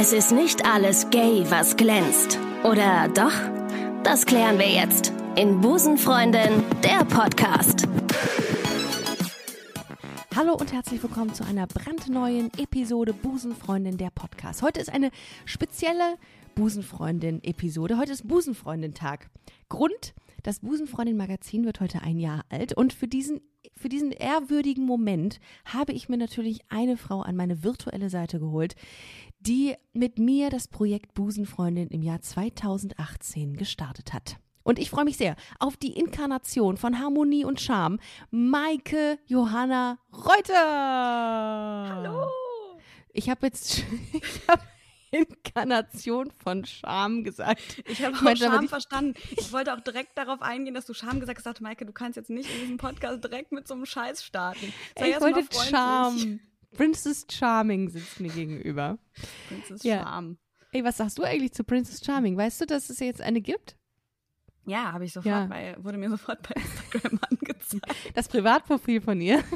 Es ist nicht alles gay, was glänzt. Oder doch? Das klären wir jetzt in Busenfreundin, der Podcast. Hallo und herzlich willkommen zu einer brandneuen Episode Busenfreundin der Podcast. Heute ist eine spezielle Busenfreundin-Episode. Heute ist Busenfreundin-Tag. Grund, das Busenfreundin-Magazin wird heute ein Jahr alt und für diesen, für diesen ehrwürdigen Moment habe ich mir natürlich eine Frau an meine virtuelle Seite geholt, die mit mir das Projekt Busenfreundin im Jahr 2018 gestartet hat. Und ich freue mich sehr auf die Inkarnation von Harmonie und Charme, Maike Johanna Reuter. Hallo. Ich habe jetzt, ich habe Inkarnation von Scham gesagt. Ich habe auch aber Scham verstanden. Ich wollte auch direkt darauf eingehen, dass du Scham gesagt hast. Ich dachte, Maike, du kannst jetzt nicht in diesem Podcast direkt mit so einem Scheiß starten. Sei ich wollte freundlich. Princess Charming sitzt mir gegenüber. Princess Ja. Charm. Ey, was sagst du eigentlich zu Princess Charming? Weißt du, dass es jetzt eine gibt? Ja, habe ich sofort Ja. bei, wurde mir sofort bei Instagram angezeigt. Das Privatprofil von ihr.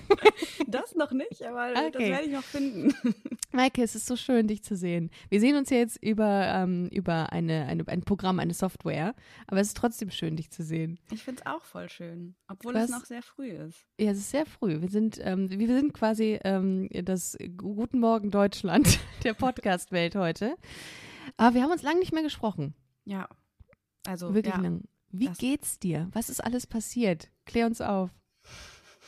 Das noch nicht, aber das Okay. werde ich noch finden. Maike, es ist so schön, dich zu sehen. Wir sehen uns ja jetzt über, ähm, über eine, eine, ein Programm, eine Software, aber es ist trotzdem schön, dich zu sehen. Ich finde es auch voll schön, obwohl Was? es noch sehr früh ist. Ja, es ist sehr früh. Wir sind, ähm, wir sind quasi ähm, das Guten Morgen Deutschland der Podcast-Welt heute. Aber wir haben uns lange nicht mehr gesprochen. Ja, also Wirklich ja. lang. Wie Das- geht's dir? Was ist alles passiert? Klär uns auf.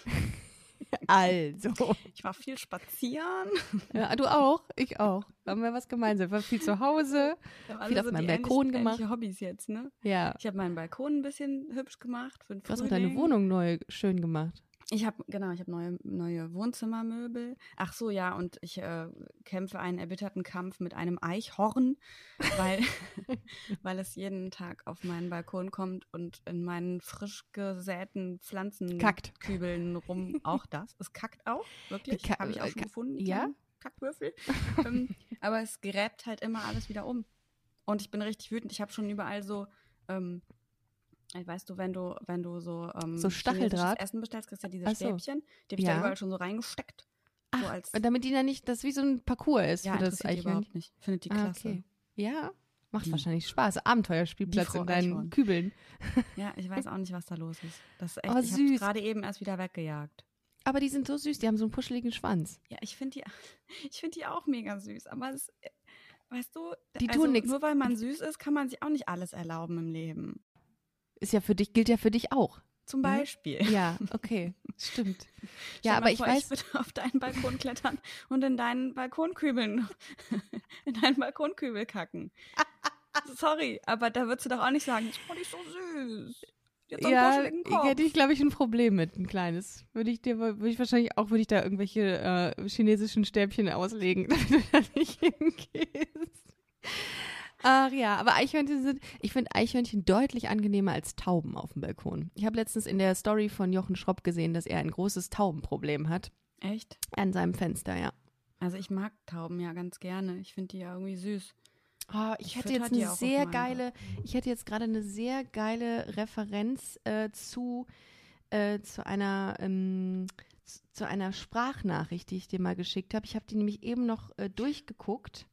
also. Ich war viel spazieren. Ja, du auch? Ich auch. Haben wir was gemeinsam? Wir waren viel zu Hause. Haben Viel auf so meinem Balkon gemacht. ähnliche Hobbys jetzt, ne? Ja. Ich habe meinen Balkon ein bisschen hübsch gemacht für den Du hast auch deine. Wohnung neu schön gemacht. Ich habe genau, ich habe neue neue Wohnzimmermöbel. Ach so, ja, und ich äh, kämpfe einen erbitterten Kampf mit einem Eichhorn, weil weil es jeden Tag auf meinen Balkon kommt und in meinen frisch gesäten. Pflanzenkübeln rum. Auch das, es kackt auch, wirklich, habe ich auch schon gefunden. ja? Kackwürfel. ähm, aber es gräbt halt immer alles wieder um. Und ich bin richtig wütend. Ich habe schon überall so ähm, Weißt du, wenn du, wenn du so, ähm, So Stacheldraht? Essen bestellst, kriegst du ja diese Ach so. Stäbchen. Die habe ich Ja. da überall schon so reingesteckt. So Ach, als, damit die dann nicht, das wie so ein Parcours ist ja, für das Eichhörnchen. überhaupt nicht. Findet die Ah, klasse. okay. Ja, macht Die- wahrscheinlich Spaß. Abenteuerspielplatz in deinen Eichhorn. Kübeln. Ja, ich weiß auch nicht, was da los ist. Das ist echt, Oh, ich habe süß. gerade eben erst wieder weggejagt. Aber die sind so süß, die haben so einen puscheligen Schwanz. Ja, ich finde die, ich finde die auch mega süß. Aber es, äh, weißt du, Die also tun. Nur weil man süß ist, kann man sich auch nicht alles erlauben im Leben. Ist ja für dich, gilt ja für dich auch. Zum Mhm. Beispiel. Ja, okay. Stimmt. Ja, aber ich vor, weiß, Ich würde auf deinen Balkon klettern und in deinen Balkonkübeln, in deinen Balkonkübel kacken. Sorry, aber da würdest du doch auch nicht sagen, das fand ich so süß. Die einen ja, hätte ich, glaube ich, ein Problem mit, ein kleines. Würde ich dir, würde ich wahrscheinlich auch, würde ich da irgendwelche äh, chinesischen Stäbchen auslegen, damit du da nicht hingehst. Ach ja, aber Eichhörnchen sind, ich finde Eichhörnchen deutlich angenehmer als Tauben auf dem Balkon. Ich habe letztens in der Story von Jochen Schropp gesehen, dass er ein großes Taubenproblem hat Echt? an seinem Fenster, ja. Also ich mag Tauben ja ganz gerne. Ich finde die ja irgendwie süß. Oh, ich Ich hätte jetzt eine sehr geile, ich hätte jetzt gerade eine sehr geile Referenz äh, zu, äh, zu einer ähm, zu, zu einer Sprachnachricht, die ich dir mal geschickt habe. Ich habe die nämlich eben noch äh, durchgeguckt.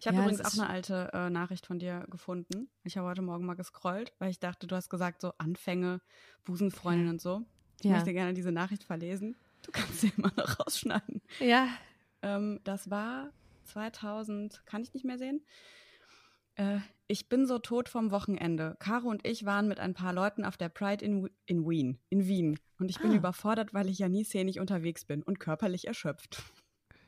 Ich habe Ja, übrigens auch eine alte äh, Nachricht von dir gefunden. Ich habe heute Morgen mal gescrollt, weil ich dachte, du hast gesagt, so Anfänge, Busenfreundin und so. Ich Ja. möchte gerne diese Nachricht verlesen. Du kannst sie immer noch rausschneiden. Ja. Ähm, das war 2000, kann ich nicht mehr sehen. Äh, ich bin so tot vom Wochenende. Caro und ich waren mit ein paar Leuten auf der Pride in, in Wien. In Wien. Und ich bin Ah. überfordert, weil ich ja nie szenisch unterwegs bin und körperlich erschöpft.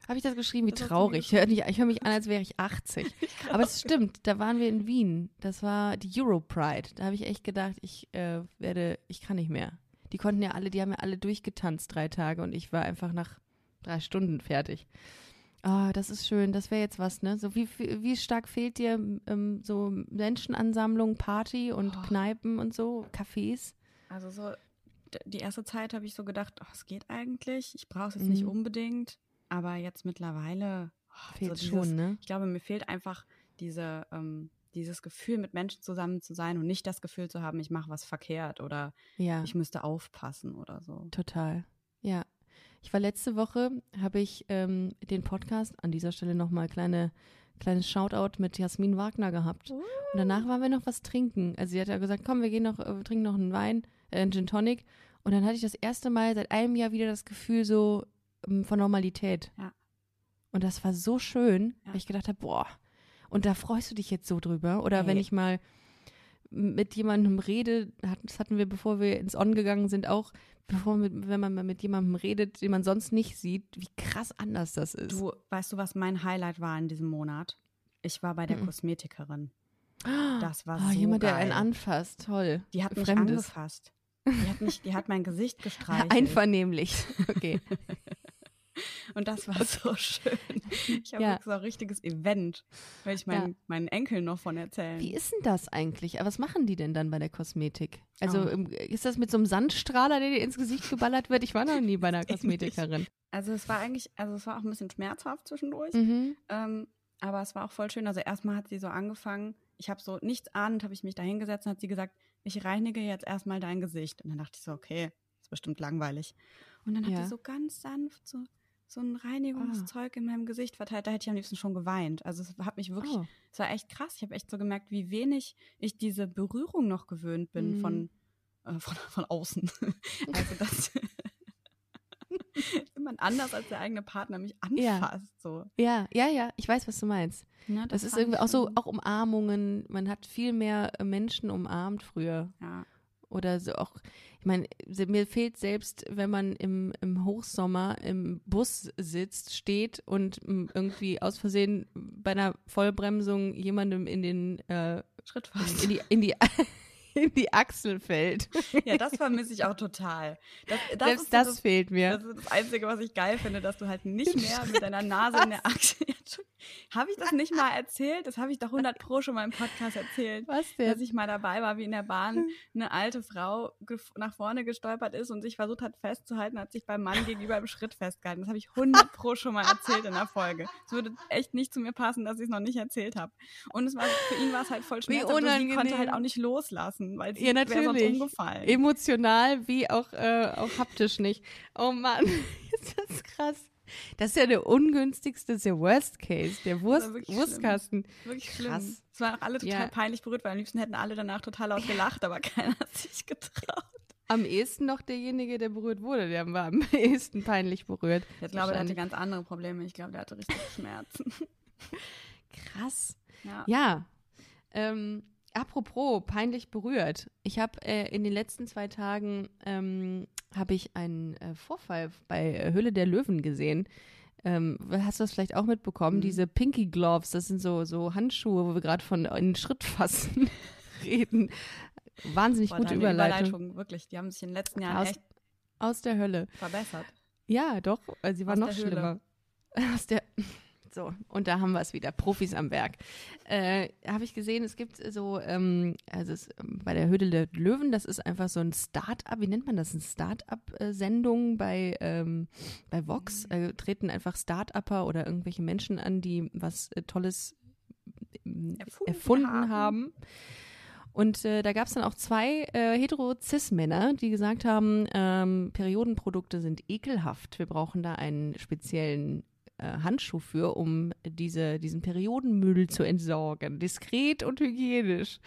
Habe ich das geschrieben? Wie Das traurig. Ich höre mich, ich hör mich an, als wäre ich 80. Aber es stimmt, da waren wir in Wien. Das war die Europride. Da habe ich echt gedacht, ich äh, werde, ich kann nicht mehr. Die konnten ja alle, die haben ja alle durchgetanzt drei Tage und ich war einfach nach drei Stunden fertig. Ah, das ist schön. Das wäre jetzt was, ne? So wie, wie stark fehlt dir ähm, so Menschenansammlung, Party und Oh. Kneipen und so, Cafés? Also so, die erste Zeit habe ich so gedacht, oh, es geht eigentlich. Ich brauche es jetzt nicht Mhm. unbedingt. Aber jetzt mittlerweile oh, Fehlt so dieses, schon, ne? Ich glaube, mir fehlt einfach diese, ähm, dieses Gefühl, mit Menschen zusammen zu sein und nicht das Gefühl zu haben, ich mache was verkehrt oder Ja. ich müsste aufpassen oder so. Total. Ja. Ich war letzte Woche, habe ich ähm, den Podcast, an dieser Stelle nochmal kleine, kleines Shoutout mit Jasmin Wagner gehabt. Und danach waren wir noch was trinken. Also sie hat ja gesagt, komm, wir gehen noch, äh, wir trinken noch einen Wein, äh, einen Gin Tonic. Und dann hatte ich das erste Mal seit einem Jahr wieder das Gefühl so von Normalität. Ja. Und das war so schön, Ja. weil ich gedacht habe, boah, und da freust du dich jetzt so drüber. Oder wenn Ey. ich mal mit jemandem rede, das hatten wir, bevor wir ins On gegangen sind, auch, bevor mit, wenn man mal mit jemandem redet, den man sonst nicht sieht, wie krass anders das ist. Du, weißt du, was mein Highlight war in diesem Monat? Ich war bei der Mhm. Kosmetikerin. Das war Ah, so jemand, der geil. einen anfasst, toll. Die hat mich Fremdes. angefasst. Die hat, mich, die hat mein Gesicht gestreichelt. Einvernehmlich. Okay. Und das war so schön. Ich habe Ja. so ein richtiges Event, weil ich meinen, Ja. meinen Enkeln noch von erzählen. Wie ist denn das eigentlich? Aber was machen die denn dann bei der Kosmetik? Also Oh. im- ist das mit so einem Sandstrahler, der dir ins Gesicht geballert wird? Ich war noch nie bei einer. Kosmetikerin. Also es war eigentlich, also es war auch ein bisschen schmerzhaft zwischendurch. Mhm. Ähm, aber es war auch voll schön. Also erstmal hat sie so angefangen, ich habe so nichts ahnend, habe ich mich da hingesetzt und hat sie gesagt, ich reinige jetzt erstmal dein Gesicht. Und dann dachte ich so, okay, ist bestimmt langweilig. Und dann hat Ja. sie so ganz sanft so, so ein Reinigungszeug in meinem Gesicht verteilt. Da hätte ich am liebsten schon geweint. Also es hat mich wirklich, Oh. es war echt krass. Ich habe echt so gemerkt, wie wenig ich diese Berührung noch gewöhnt bin Mhm. von, äh, von, von außen. also das jemand anders als der eigene Partner mich Ja. anfasst. So. Ja, ja, ja, ich weiß, was du meinst. Ne, Das, ist fand irgendwie auch so, auch Umarmungen. Man hat viel mehr äh, Menschen umarmt früher. Ja. Oder so auch, ich meine, mir fehlt selbst, wenn man im, im Hochsommer im Bus sitzt, steht und m, irgendwie aus Versehen bei einer Vollbremsung jemandem in den äh, Schritt fast. in die, in die, in die Achsel fällt. Ja, das vermisse ich auch total. Das, das Selbst ist so das, fehlt mir. Das ist das Einzige, was ich geil finde, dass du halt nicht mehr mit deiner Nase in der Achse. Habe ich das nicht mal erzählt? Das habe ich doch 100 Pro schon mal im Podcast erzählt. Was Dass denn? ich mal dabei war, wie in der Bahn eine alte Frau nach vorne gestolpert ist und sich versucht hat festzuhalten, hat sich beim Mann gegenüber im Schritt festgehalten. Das habe ich 100 Pro schon mal erzählt in der Folge. Es würde echt nicht zu mir passen, dass ich es noch nicht erzählt habe. Und es war, für ihn war es halt voll schmerzhaft und sie konnte halt auch nicht loslassen, weil sie Ja, wäre sonst natürlich. umgefallen. Emotional wie auch, äh, auch haptisch nicht. Oh Mann, ist das krass. Das ist ja der ungünstigste, ist der Worst Case, der Wurst, wirklich schlimm. Wurstkasten. Wirklich schlimm. Krass. Es waren auch alle total Ja. peinlich berührt, weil am liebsten hätten alle danach total laut gelacht, aber keiner hat sich getraut. Am ehesten noch derjenige, der berührt wurde, der war am ehesten peinlich berührt. Ich glaube, der hatte ganz andere Probleme. Ich glaube, der hatte richtig Schmerzen. Krass. Ja. Ja. Ähm, apropos peinlich berührt. Ich habe äh, in den letzten zwei Tagen ähm, habe ich einen äh, Vorfall bei äh, Höhle der Löwen gesehen. Ähm, hast du das vielleicht auch mitbekommen? Mhm. Diese Pinky Gloves, das sind so, so Handschuhe, wo wir gerade von in den Schritt fassen reden. Wahnsinnig Boah, gute deine Überleitung. Wirklich. Die haben sich in den letzten Jahren Aus, echt aus der Hölle. verbessert. Ja, doch. äh, Sie war noch Höhle. schlimmer. Aus der. So, und da haben wir es wieder. Profis am Werk. Äh, Habe ich gesehen, es gibt so, ähm, also es, ähm, bei der Höhle der Löwen, das ist einfach so ein Start-up, wie nennt man das? Eine Start-up-Sendung bei, ähm, bei Vox. Äh, treten einfach Start-upper oder irgendwelche Menschen an, die was äh, Tolles ähm, Erfunden erfunden haben. haben. Und äh, da gab es dann auch zwei äh, hetero-cis-Männer, die gesagt haben, ähm, Periodenprodukte sind ekelhaft. Wir brauchen da einen speziellen äh, Handschuh für, um diese, diesen Periodenmüll zu entsorgen. Diskret und hygienisch.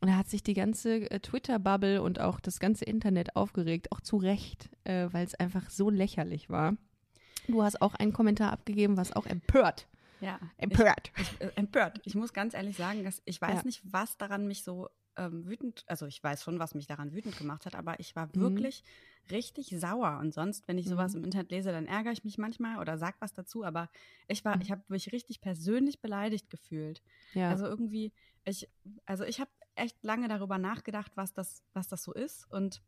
Und da hat sich die ganze äh, Twitter-Bubble und auch das ganze Internet aufgeregt, auch zu Recht, äh, weil es einfach so lächerlich war. Du hast auch einen Kommentar abgegeben, was auch empört. Ja. Empört. Ich, äh, empört. Ich muss ganz ehrlich sagen, dass ich weiß Ja. nicht, was daran mich so ähm, wütend, also ich weiß schon, was mich daran wütend gemacht hat, aber ich war Mhm. Richtig sauer. Und sonst, wenn ich sowas Mhm. im Internet lese, dann ärgere ich mich manchmal oder sag was dazu, aber ich war, Mhm. ich habe mich richtig persönlich beleidigt gefühlt. Ja. Also irgendwie, ich, also ich habe echt lange darüber nachgedacht, was das, was das so ist und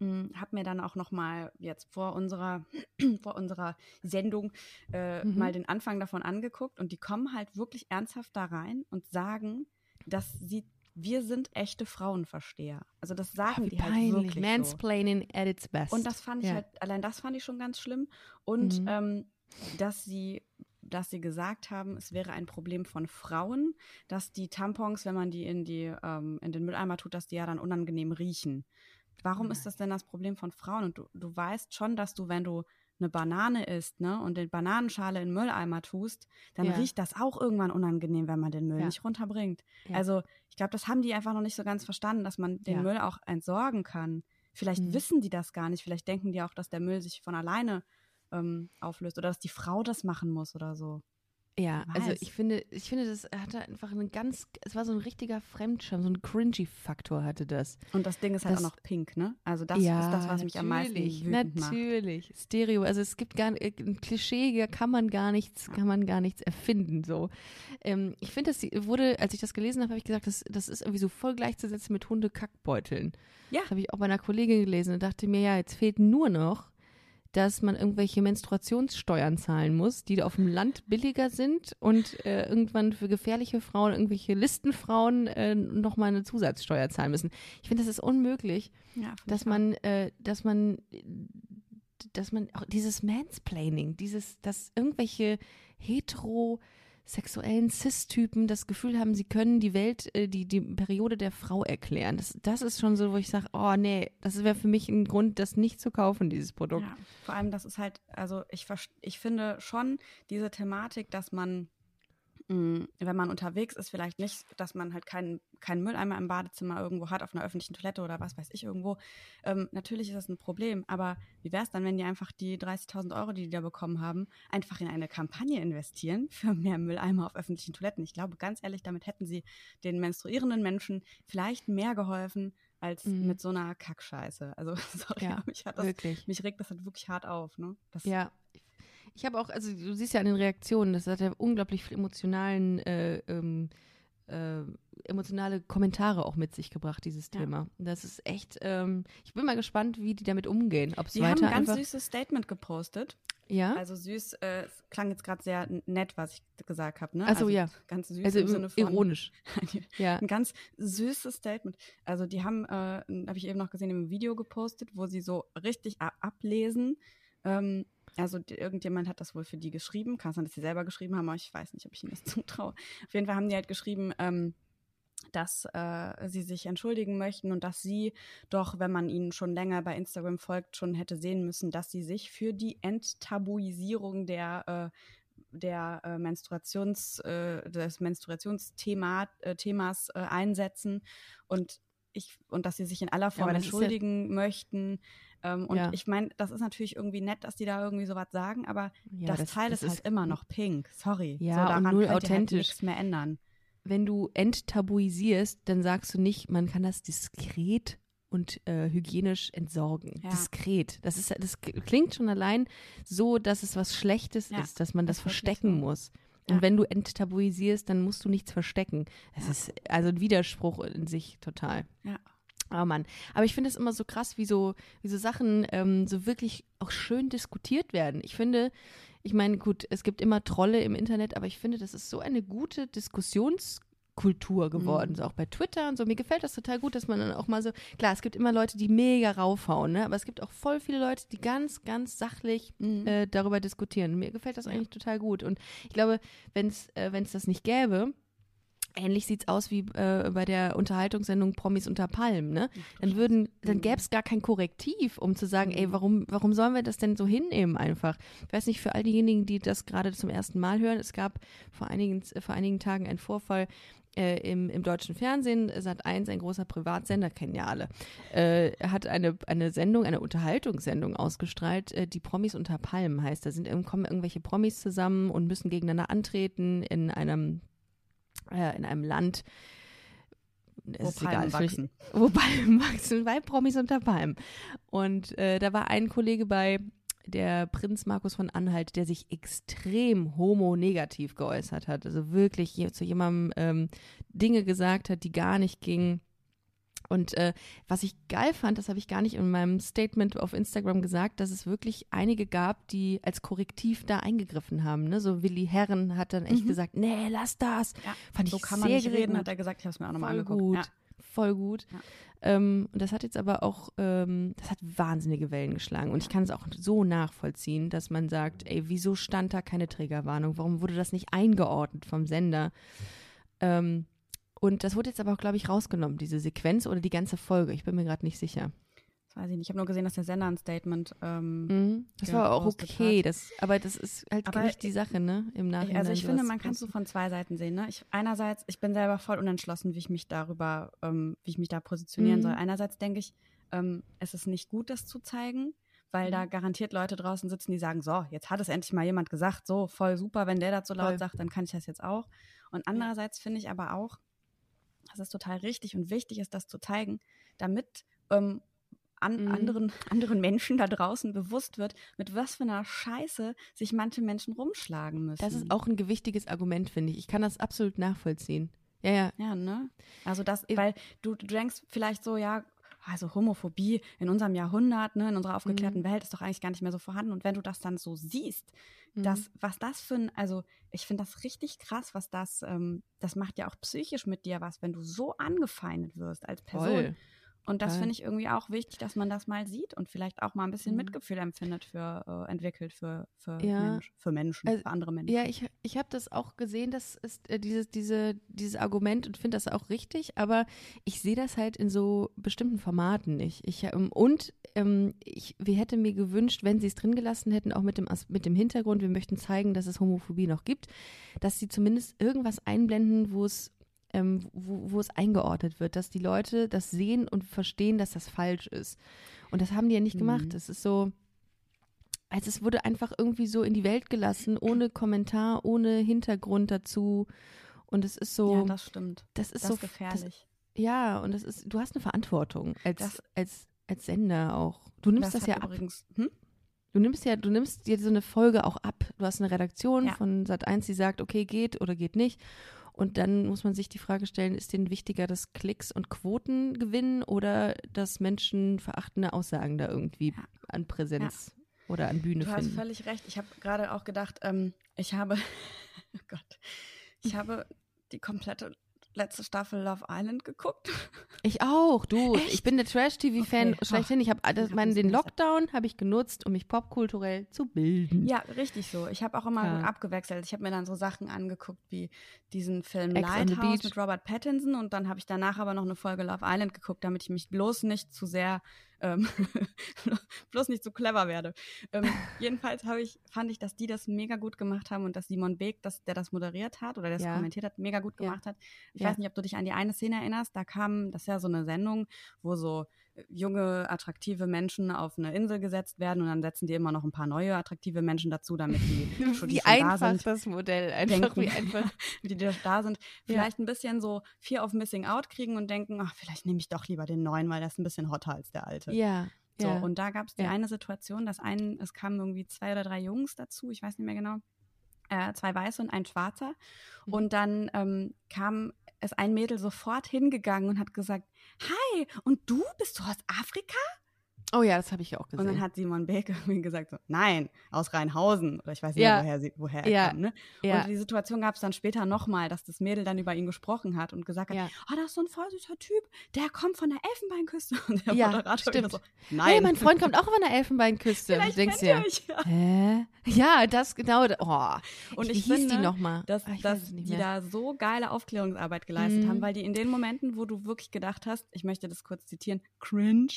habe mir dann auch noch mal jetzt vor unserer vor unserer Sendung äh, Mhm. mal den Anfang davon angeguckt und die kommen halt wirklich ernsthaft da rein und sagen, dass sie wir sind echte Frauenversteher. Also das sagen Ah, wie die halt peinlich. wirklich so. Mansplaining at its best. Und das fand ich Ja. halt, allein das fand ich schon ganz schlimm. Und Mhm. ähm, dass sie, dass sie gesagt haben, es wäre ein Problem von Frauen, dass die Tampons, wenn man die in die, ähm, in den Mülleimer tut, dass die ja dann unangenehm riechen. Warum ist das denn das Problem von Frauen? Und du, du weißt schon, dass du, wenn du eine Banane isst, ne, und die Bananenschale in den Mülleimer tust, dann Ja. riecht das auch irgendwann unangenehm, wenn man den Müll Ja. nicht runterbringt. Ja. Also ich glaube, das haben die einfach noch nicht so ganz verstanden, dass man den. Müll auch entsorgen kann. Vielleicht Mhm. wissen die das gar nicht. Vielleicht denken die auch, dass der Müll sich von alleine ähm, auflöst oder dass die Frau das machen muss oder so. Ja, Wer also weiß. ich finde, ich finde, das hatte einfach einen ganz, es war so ein richtiger Fremdschirm, so ein cringy-Faktor hatte das. Und das Ding ist halt Das- auch noch pink, ne? Also das ist das, was mich am meisten natürlich, macht. Natürlich, Stereo. Also es gibt gar äh, ein Klischee, kann man gar nichts, kann man gar nichts erfinden. So, ähm, ich finde, das wurde, als ich das gelesen habe, habe ich gesagt, das, das ist irgendwie so voll gleichzusetzen mit Hundekackbeuteln. Ja. Das habe ich auch bei einer Kollegin gelesen und dachte mir, ja, jetzt fehlt nur noch, dass man irgendwelche Menstruationssteuern zahlen muss, die auf dem Land billiger sind und äh, irgendwann für gefährliche Frauen, irgendwelche Listenfrauen äh, nochmal eine Zusatzsteuer zahlen müssen. Ich finde, das ist unmöglich Ja, dass man, äh, dass man, dass man auch dieses Mansplaining, dieses, dass irgendwelche heterosexuellen Cis-Typen das Gefühl haben, sie können die Welt, äh, die, die Periode der Frau erklären. Das, das ist schon so, wo ich sage, oh nee, das wäre für mich ein Grund, das nicht zu kaufen, dieses Produkt. Ja, vor allem, das ist halt, also ich, ich finde schon diese Thematik, dass man, mh, wenn man unterwegs ist, vielleicht nicht, dass man halt keinen keinen Mülleimer im Badezimmer irgendwo hat, auf einer öffentlichen Toilette oder was weiß ich irgendwo. Ähm, natürlich ist das ein Problem, aber wie wäre es dann, wenn die einfach die 30.000 Euro, die die da bekommen haben, einfach in eine Kampagne investieren für mehr Mülleimer auf öffentlichen Toiletten? Ich glaube, ganz ehrlich, damit hätten sie den menstruierenden Menschen vielleicht mehr geholfen als Mhm. mit so einer Kackscheiße. Also, sorry, Ja, mich hat das Wirklich. mich regt das halt wirklich hart auf, ne? Das, Ja. Ich habe auch, also du siehst ja an den Reaktionen, das hat ja unglaublich viel emotionalen, äh, ähm, äh, emotionale Kommentare auch mit sich gebracht, dieses Ja. Thema. Das ist echt, ähm, ich bin mal gespannt, wie die damit umgehen. Ob es Sie haben weiter ein ganz süßes Statement gepostet. ja? Also süß, äh, es klang jetzt gerade sehr nett, was ich gesagt habe, ne? Ach so, also ja. Ganz süß also im Sinne von ironisch. Ja. ein ganz süßes Statement. Also die haben, äh, habe ich eben noch gesehen, im Video gepostet, wo sie so richtig ablesen. Ähm, also irgendjemand hat das wohl für die geschrieben. Kann sein, dass sie selber geschrieben haben, aber ich weiß nicht, ob ich ihnen das zutraue. Auf jeden Fall haben die halt geschrieben, ähm, dass äh, sie sich entschuldigen möchten und dass sie doch, wenn man ihnen schon länger bei Instagram folgt, schon hätte sehen müssen, dass sie sich für die Enttabuisierung der äh, der äh, Menstruations, äh, des Menstruationsthema äh, Themas äh, einsetzen und ich und dass sie sich in aller Form ja- entschuldigen möchten. Ähm, und Ja. ich meine, das ist natürlich irgendwie nett, dass die da irgendwie sowas sagen, aber Ja, das, Teil ist halt immer noch pink. Sorry. Ja, so, und daran null könnt ihr halt authentisch. nichts mehr ändern. Wenn du enttabuisierst, dann sagst du nicht, man kann das diskret und äh, hygienisch entsorgen. Ja. Diskret. Das ist das klingt schon allein so, dass es was Schlechtes Ja, ist, dass man das wirklich verstecken so. muss. Und Ja. wenn du enttabuisierst, dann musst du nichts verstecken. Das ist also ein Widerspruch in sich total. Ja. Oh Mann. Aber ich finde es immer so krass, wie so, wie so Sachen ähm, so wirklich auch schön diskutiert werden. Ich finde, ich meine, gut, es gibt immer Trolle im Internet, aber ich finde, das ist so eine gute Diskussionskultur geworden, Mhm. so auch bei Twitter und so. Mir gefällt das total gut, dass man dann auch mal so, klar, es gibt immer Leute, die mega raufhauen, ne? aber es gibt auch voll viele Leute, die ganz, ganz sachlich Mhm. äh, darüber diskutieren. Mir gefällt das Ja. eigentlich total gut. Und ich glaube, wenn es äh, wenn's das nicht gäbe, ähnlich sieht es aus wie äh, bei der Unterhaltungssendung Promis unter Palmen, ne? Dann würden, dann Mhm. gäbe es gar kein Korrektiv, um zu sagen, ey, warum, warum sollen wir das denn so hinnehmen einfach? Ich weiß nicht, für all diejenigen, die das gerade zum ersten Mal hören, es gab vor einigen, vor einigen Tagen einen Vorfall, äh, im, im deutschen Fernsehen, Sat 1, ein großer Privatsender, kennen ja alle, äh, hat eine, eine Sendung, eine Unterhaltungssendung ausgestrahlt, äh, die Promis unter Palmen heißt. Da sind, kommen irgendwelche Promis zusammen und müssen gegeneinander antreten in einem, äh, in einem Land. Es Wo ist Palmen egal, wachsen. wo Palmen wachsen, bei Promis unter Palmen. Und äh, da war ein Kollege bei, der Prinz Markus von Anhalt, der sich extrem homonegativ geäußert hat. Also wirklich zu jemandem ähm, Dinge gesagt hat, die gar nicht gingen. Und äh, was ich geil fand, das habe ich gar nicht in meinem Statement auf Instagram gesagt, dass es wirklich einige gab, die als Korrektiv da eingegriffen haben. Ne? So Willi Herren hat dann echt Mhm. gesagt, nee, lass das. Ja, Fand so ich kann man sehr nicht reden, gut. hat er gesagt. Ich habe es mir auch nochmal angeguckt. gut. Ja. Voll gut. Ja. Ähm, und das hat jetzt aber auch, ähm, das hat wahnsinnige Wellen geschlagen. Und ich kann es auch so nachvollziehen, dass man sagt, ey, wieso stand da keine Triggerwarnung? Warum wurde das nicht eingeordnet vom Sender? Ähm, und das wurde jetzt aber auch, glaube ich, rausgenommen, diese Sequenz oder die ganze Folge. Ich bin mir gerade nicht sicher. Das weiß ich nicht. Ich habe nur gesehen, dass der Sender ein Statement. Ähm, Mhm. Das war auch okay, das, aber das ist halt Aber nicht die Sache, ne? Im Nachhinein. also ich finde, man kann es so von zwei Seiten sehen. Ne? Ich, einerseits, ich bin selber voll unentschlossen, wie ich mich darüber, ähm, wie ich mich da positionieren Mhm. soll. Einerseits denke ich, ähm, es ist nicht gut, das zu zeigen, weil Mhm. da garantiert Leute draußen sitzen, die sagen, so, jetzt hat es endlich mal jemand gesagt, so voll super, wenn der das so laut Voll. sagt, dann kann ich das jetzt auch. Und andererseits finde ich aber auch, dass es total richtig und wichtig ist, das zu zeigen, damit ähm, an Mhm. anderen, anderen Menschen da draußen bewusst wird, mit was für einer Scheiße sich manche Menschen rumschlagen müssen. Das ist auch ein gewichtiges Argument, finde ich. Ich kann das absolut nachvollziehen. Ja, ja. Ja, ne? Also das, weil du, du denkst vielleicht so, ja, also Homophobie in unserem Jahrhundert, ne, in unserer Mhm. aufgeklärten Welt ist doch eigentlich gar nicht mehr so vorhanden. Und wenn du das dann so siehst, Mhm. das, was das für ein, also ich finde das richtig krass, was das, ähm, das macht ja auch psychisch mit dir was, wenn du so angefeindet wirst als Person. Voll. Und das finde ich irgendwie auch wichtig, dass man das mal sieht und vielleicht auch mal ein bisschen Mhm. Mitgefühl empfindet für, äh, entwickelt für, für, Ja. Mensch, für Menschen, Also, für andere Menschen. Ja, ich, ich habe das auch gesehen, das ist äh, dieses, diese, dieses Argument und finde das auch richtig, aber ich sehe das halt in so bestimmten Formaten nicht. Ich, ähm, und ähm, ich, wir hätten mir gewünscht, wenn sie es drin gelassen hätten, auch mit dem, mit dem Hintergrund, wir möchten zeigen, dass es Homophobie noch gibt, dass sie zumindest irgendwas einblenden, wo es ähm, wo, wo es eingeordnet wird, dass die Leute das sehen und verstehen, dass das falsch ist. Und das haben die ja nicht gemacht. Mhm. Es ist so, also es wurde einfach irgendwie so in die Welt gelassen, ohne Kommentar, ohne Hintergrund dazu. Und es ist so, ja, das stimmt. das ist Das so gefährlich. Das, ja, und das ist, du hast eine Verantwortung als, Das- als, als Sender auch. Du nimmst das, hat ja ab. übrigens, hm? Du nimmst ja, du nimmst dir so eine Folge auch ab. Du hast eine Redaktion Ja. von Sat1, die sagt, okay, geht oder geht nicht. Und dann muss man sich die Frage stellen, ist denen wichtiger, dass Klicks und Quoten gewinnen oder dass Menschen verachtende Aussagen da irgendwie Ja. an Präsenz oder an Bühne Du hast finden? völlig recht. Ich habe gerade auch gedacht, ähm, ich habe, oh Gott, ich habe die komplette letzte Staffel Love Island geguckt. Ich auch, du. Echt? Ich bin der Trash-TV-Fan Okay. schlechthin. Ich habe meinen den Lockdown habe ich genutzt, um mich popkulturell zu bilden. Ja, richtig so. Ich habe auch immer Ja. abgewechselt. Ich habe mir dann so Sachen angeguckt wie diesen Film Ex Lighthouse Beach. mit Robert Pattinson und dann habe ich danach aber noch eine Folge Love Island geguckt, damit ich mich bloß nicht zu sehr, ähm, bloß nicht zu clever werde. Ähm, jedenfalls habe ich, fand ich, dass die das mega gut gemacht haben und dass Simon Beek, das, der das moderiert hat oder der das Ja. kommentiert hat, mega gut Ja. gemacht hat. Ich Ja. weiß nicht, ob du dich an die eine Szene erinnerst. Da kam, das ist ja so eine Sendung, wo so junge, attraktive Menschen auf eine Insel gesetzt werden und dann setzen die immer noch ein paar neue attraktive Menschen dazu, damit die schon, die Wie schon da einfach sind, das Modell. Einfach denken. wie einfach. die, die da sind, Ja. vielleicht ein bisschen so Fear of Missing Out kriegen und denken, ach, vielleicht nehme ich doch lieber den neuen, weil der ist ein bisschen hotter als der alte. Ja. So, ja. und da gab es die Ja. eine Situation, dass ein, es kamen irgendwie zwei oder drei Jungs dazu, ich weiß nicht mehr genau, äh, zwei Weiße und ein Schwarzer. Mhm. Und dann ähm, kam ist ein Mädel sofort hingegangen und hat gesagt, hi, und du, bist du aus Afrika? Oh ja, das habe ich auch Und dann gesehen. hat Simon Beek irgendwie gesagt, so, nein, aus Rheinhausen. Oder ich weiß nicht Ja. woher, sie, woher er Ja. kam. Ne? ja. Und die Situation gab es dann später nochmal, dass das Mädel dann über ihn gesprochen hat und gesagt hat, Ja. oh, das ist so ein voll süßer Typ, der kommt von der Elfenbeinküste. Und der Ja, Moderator stimmt. so, Hey, nein. mein Freund kommt auch von der Elfenbeinküste. Und Vielleicht du denkst dir, euch ja. hä? Ja, das genau. Oh. Und Wie ich hieß finde, die nochmal? dass, Ah, ich weiß dass die da so geile Aufklärungsarbeit geleistet Mhm. haben, weil die in den Momenten, wo du wirklich gedacht hast, ich möchte das kurz zitieren, cringe,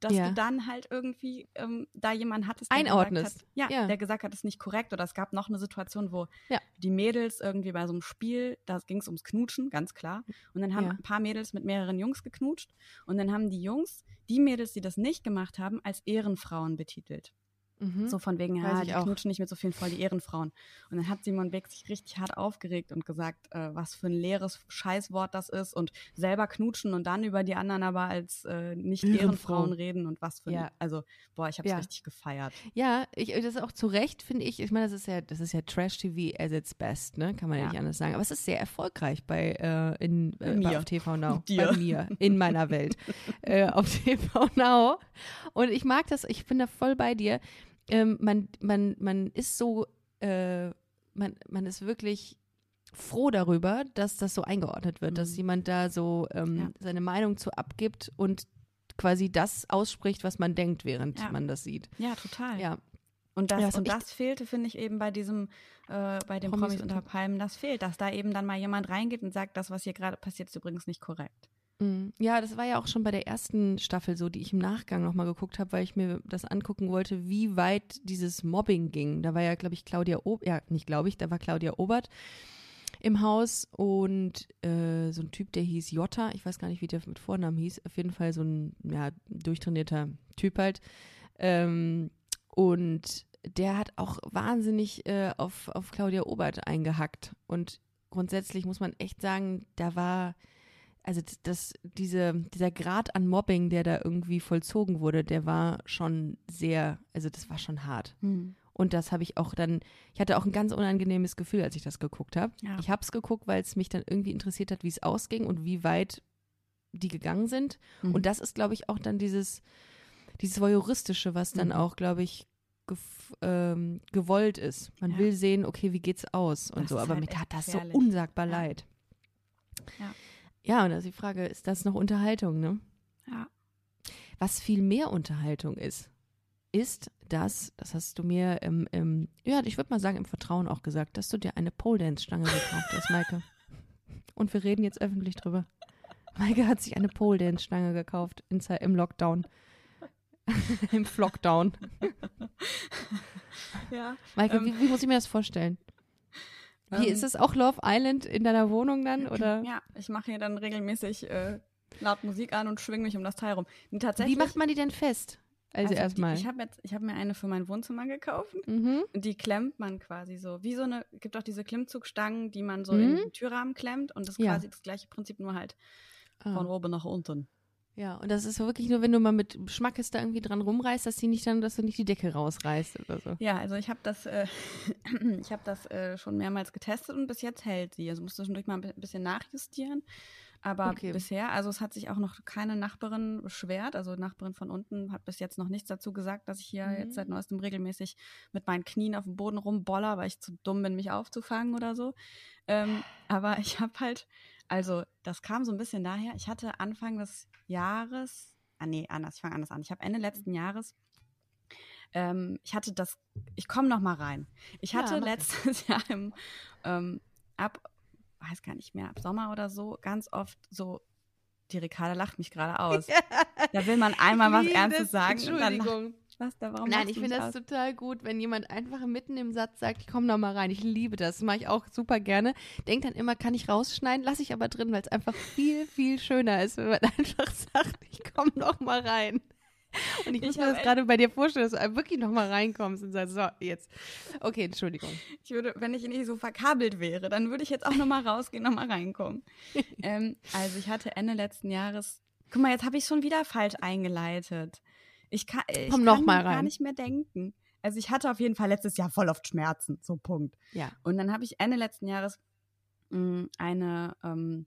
dass Ja. du dann halt irgendwie ähm, da jemanden hattest, der Einordnest. gesagt hat, ja, Ja. der gesagt hat, das ist nicht korrekt. Oder es gab noch eine Situation, wo Ja. die Mädels irgendwie bei so einem Spiel, da ging es ums Knutschen, ganz klar. Und dann haben ein paar Mädels mit mehreren Jungs geknutscht. Und dann haben die Jungs die Mädels, die das nicht gemacht haben, als Ehrenfrauen betitelt. Mhm. So von wegen, ja, ich die auch. knutschen nicht mit so vielen voll die Ehrenfrauen. Und dann hat Simon Beck sich richtig hart aufgeregt und gesagt, äh, was für ein leeres Scheißwort das ist und selber knutschen und dann über die anderen aber als äh, nicht Ehrenfrau. Ehrenfrauen reden und was für ein, Ja. also boah, ich habe es Ja. richtig gefeiert. Ja, ich, das ist auch zu Recht, finde ich. Ich meine, das ist ja, das ist ja Trash-TV as its best, ne? Kann man ja, Ja. nicht anders sagen. Aber es ist sehr erfolgreich bei, äh, in, äh, mir. bei auf TV Now. Dir. Bei mir, in meiner Welt. äh, auf TV Now. Und ich mag das, ich bin da voll bei dir. Ähm, man, man, man ist so, äh, man, man ist wirklich froh darüber, dass das so eingeordnet wird, dass Mhm. jemand da so ähm, Ja. seine Meinung zu abgibt und quasi das ausspricht, was man denkt, während Ja. man das sieht. Ja, total. Ja, Und das, Ja, und das fehlte, finde ich, eben bei diesem, äh, bei den Promis Promis, unter Palmen, das fehlt, dass da eben dann mal jemand reingeht und sagt, das, was hier gerade passiert, ist übrigens nicht korrekt. Mm, Ja, das war ja auch schon bei der ersten Staffel so, die ich im Nachgang nochmal geguckt habe, weil ich mir das angucken wollte, wie weit dieses Mobbing ging. Da war ja, glaube ich, Claudia Obert, ja, nicht glaube ich, da war Claudia Obert im Haus und äh, so ein Typ, der hieß Jota, ich weiß gar nicht, wie der mit Vornamen hieß, auf jeden Fall so ein ja, durchtrainierter Typ halt. Ähm, und der hat auch wahnsinnig äh, auf, auf Claudia Obert eingehackt. Und grundsätzlich muss man echt sagen, da war, also das, diese, dieser Grad an Mobbing, der da irgendwie vollzogen wurde, der war schon sehr, also das war schon hart. Und das habe ich auch dann, ich hatte auch ein ganz unangenehmes Gefühl, als ich das geguckt habe. Ja. Ich habe es geguckt, weil es mich dann irgendwie interessiert hat, wie es ausging und wie weit die gegangen sind. Mhm. Und das ist, glaube ich, auch dann dieses, dieses Voyeuristische, was dann Mhm. auch, glaube ich, ähm, gewollt ist. Man Ja. will sehen, okay, wie geht's aus und Das so. Aber halt mir tat das so unsagbar Ja. leid. Ja. Ja, und da ist die Frage, ist das noch Unterhaltung, ne? Ja. Was viel mehr Unterhaltung ist, ist das, das hast du mir im, im ja, ich würde mal sagen, im Vertrauen auch gesagt, dass du dir eine Pole Dance Stange gekauft hast, Maike. Und wir reden jetzt öffentlich drüber. Maike hat sich eine Pole Dance Stange gekauft in, im Lockdown. Im Flockdown. Ja. Maike, Ähm. wie, wie muss ich mir das vorstellen? Wie Ähm. ist es auch Love Island in deiner Wohnung dann? Oder Ja, ich mache hier dann regelmäßig äh, laut Musik an und schwinge mich um das Teil rum. Und tatsächlich. wie macht man die denn fest? Also, die- erstmal. Ich habe jetzt, ich habe mir eine für mein Wohnzimmer gekauft. Mhm. Und die klemmt man quasi so. Wie so eine, gibt auch diese Klimmzugstangen, die man so Mhm. in den Türrahmen klemmt. Und das ist Ja. quasi das gleiche Prinzip, nur halt Ah. von oben nach unten. Ja, und das ist wirklich nur, wenn du mal mit Schmackes da irgendwie dran rumreißt, dass die nicht dann, dass du nicht die Decke rausreißt oder so. Ja, also ich habe das, äh, ich habe das äh, schon mehrmals getestet und bis jetzt hält sie. Also musste zwischendurch mal ein bi- bisschen nachjustieren. Aber Okay. bisher, also es hat sich auch noch keine Nachbarin beschwert. Also Nachbarin von unten hat bis jetzt noch nichts dazu gesagt, dass ich hier Mhm. jetzt seit neuestem regelmäßig mit meinen Knien auf dem Boden rumboller, weil ich zu dumm bin, mich aufzufangen oder so. Ähm, aber ich habe halt, also das kam so ein bisschen daher, ich hatte Anfang des Jahres, ah nee, anders, ich fange anders an. Ich habe Ende letzten Jahres ähm, ich hatte das, ich komme noch mal rein. Ich Ja, hatte mach letztes Jahr im, ähm, ab, weiß gar nicht mehr, ab Sommer oder so, ganz oft so, die Ricarda lacht mich gerade aus. Da will man einmal was Ernstes sagen. und dann lacht- Entschuldigung. Was da, warum Nein, ich finde das aus? total gut, wenn jemand einfach mitten im Satz sagt, ich komm noch mal rein. Ich liebe das. Das mache ich auch super gerne. Denk dann immer, kann ich rausschneiden, lasse ich aber drin, weil es einfach viel, viel schöner ist, wenn man einfach sagt, ich komm noch mal rein. Und ich muss Ich mir das gerade bei dir vorstellen, dass du wirklich noch mal reinkommst und sagst, so, jetzt. Okay, Entschuldigung. Ich würde, wenn ich nicht so verkabelt wäre, dann würde ich jetzt auch noch mal rausgehen, noch mal reinkommen. ähm, also ich hatte Ende letzten Jahres, guck mal, jetzt habe ich schon wieder falsch eingeleitet. Ich kann, ich Komm kann gar nicht mehr denken. Also ich hatte auf jeden Fall letztes Jahr voll oft Schmerzen, so Punkt. Ja. Und dann habe ich Ende letzten Jahres mh, eine ähm,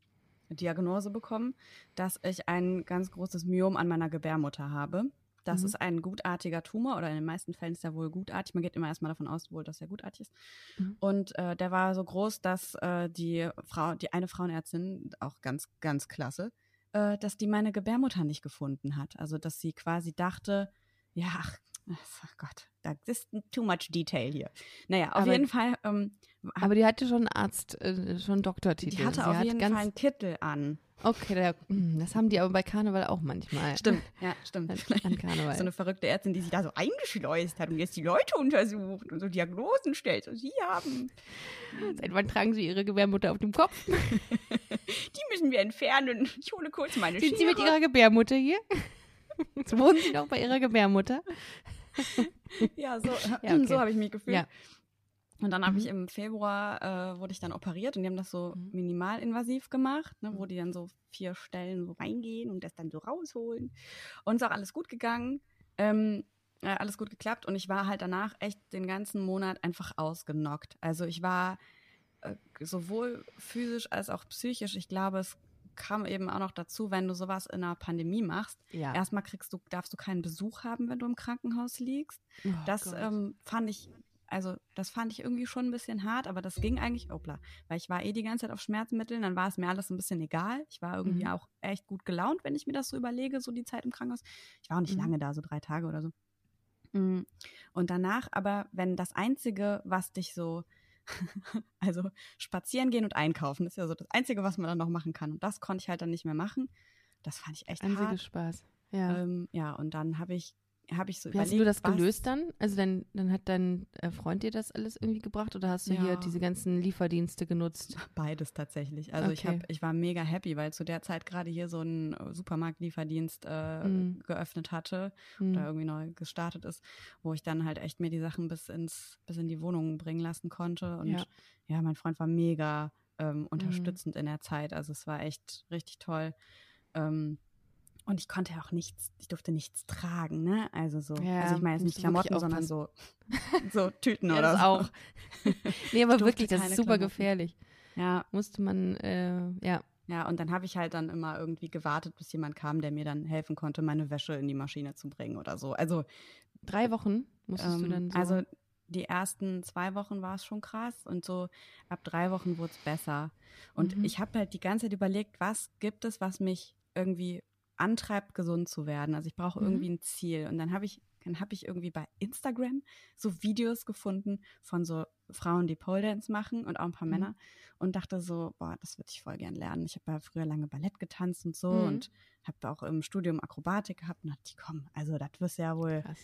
Diagnose bekommen, dass ich ein ganz großes Myom an meiner Gebärmutter habe. Das Mhm. ist ein gutartiger Tumor oder in den meisten Fällen ist er wohl gutartig. Man geht immer erstmal davon aus, wohl, dass er gutartig ist. Mhm. Und äh, der war so groß, dass äh, die Frau, die eine Frauenärztin, auch ganz, ganz klasse, äh, dass die meine Gebärmutter nicht gefunden hat. Also dass sie quasi dachte, ja, ach, ach Gott, da ist too much detail hier. Naja, auf Aber- jeden Fall ähm, Aber die hatte schon einen Arzt, äh, schon einen Doktortitel. die hatte Sie auf hat jeden Fall einen Kittel an. Okay, der, hm, das haben die aber bei Karneval auch manchmal. Stimmt, ja, stimmt. An, Karneval. So eine verrückte Ärztin, die sich da so eingeschleust hat und jetzt die Leute untersucht und so Diagnosen stellt. Und sie haben, Seit wann tragen sie ihre Gebärmutter auf dem Kopf? die müssen wir entfernen. Ich hole kurz meine Sind sie mit Schere. ihrer Gebärmutter hier? Jetzt wohnen sie noch bei ihrer Gebärmutter? Ja, so, Ja, okay. so habe ich mich gefühlt. Ja. Und dann habe Mhm. ich im Februar, äh, wurde ich dann operiert und die haben das so Mhm. minimalinvasiv gemacht, ne, wo die dann so vier Stellen so reingehen und das dann so rausholen. Und ist auch alles gut gegangen, ähm, äh, alles gut geklappt und ich war halt danach echt den ganzen Monat einfach ausgenockt. Also ich war äh, sowohl physisch als auch psychisch, ich glaube, es kam eben auch noch dazu, wenn du sowas in einer Pandemie machst. Ja. Erstmal kriegst du, darfst du keinen Besuch haben, wenn du im Krankenhaus liegst. Oh Das ähm, fand ich, also das fand ich irgendwie schon ein bisschen hart, aber das ging eigentlich, opla, weil ich war eh die ganze Zeit auf Schmerzmitteln, dann war es mir alles ein bisschen egal. Ich war irgendwie Mhm. auch echt gut gelaunt, wenn ich mir das so überlege, so die Zeit im Krankenhaus. Ich war auch nicht Mhm. lange da, so drei Tage oder so. Mm. Und danach aber, wenn das Einzige, was dich so, also spazieren gehen und einkaufen, ist ja so das Einzige, was man dann noch machen kann. Und das konnte ich halt dann nicht mehr machen. Das fand ich echt Einzige hart. Spaß. Ja. Ähm, ja, und dann habe ich, habe ich so Wie hast überlegt, du das was- gelöst dann? Also dann, dann hat dein äh, Freund dir das alles irgendwie gebracht oder hast du hier Ja. diese ganzen Lieferdienste genutzt? Beides tatsächlich. Also ich, Okay. hab, ich war mega happy, weil zu der Zeit gerade hier so ein äh, Supermarktlieferdienst äh, Mhm. geöffnet hatte Hm. oder irgendwie neu gestartet ist, wo ich dann halt echt mir die Sachen bis ins bis in die Wohnung bringen lassen konnte. Und Ja. ja, mein Freund war mega ähm, unterstützend in der Zeit. Also es war echt richtig toll. Ähm, und ich konnte ja auch nichts, ich durfte nichts tragen, ne? Also so, Ja, also ich meine jetzt nicht du Klamotten, sondern so, so Tüten Ja, oder so. auch. nee, aber wirklich, das ist super Klamotten. gefährlich. Ja, Musste man, äh, ja. Ja, und dann habe ich halt dann immer irgendwie gewartet, bis jemand kam, der mir dann helfen konnte, meine Wäsche in die Maschine zu bringen oder so. Also, Drei Wochen musstest du ähm, dann so. also die ersten zwei Wochen war es schon krass und so ab drei Wochen wurde es besser. Und Mhm. ich habe halt die ganze Zeit überlegt, was gibt es, was mich irgendwie antreibt, gesund zu werden. Also ich brauche Mhm. irgendwie ein Ziel. Und dann habe ich, dann habe ich irgendwie bei Instagram so Videos gefunden von so Frauen, die Pole Dance machen und auch ein paar Mhm. Männer und dachte so, boah, das würde ich voll gern lernen. Ich habe ja früher lange Ballett getanzt und so Mhm. und habe auch im Studium Akrobatik gehabt und dachte, komm, also das wirst ja wohl, Krass.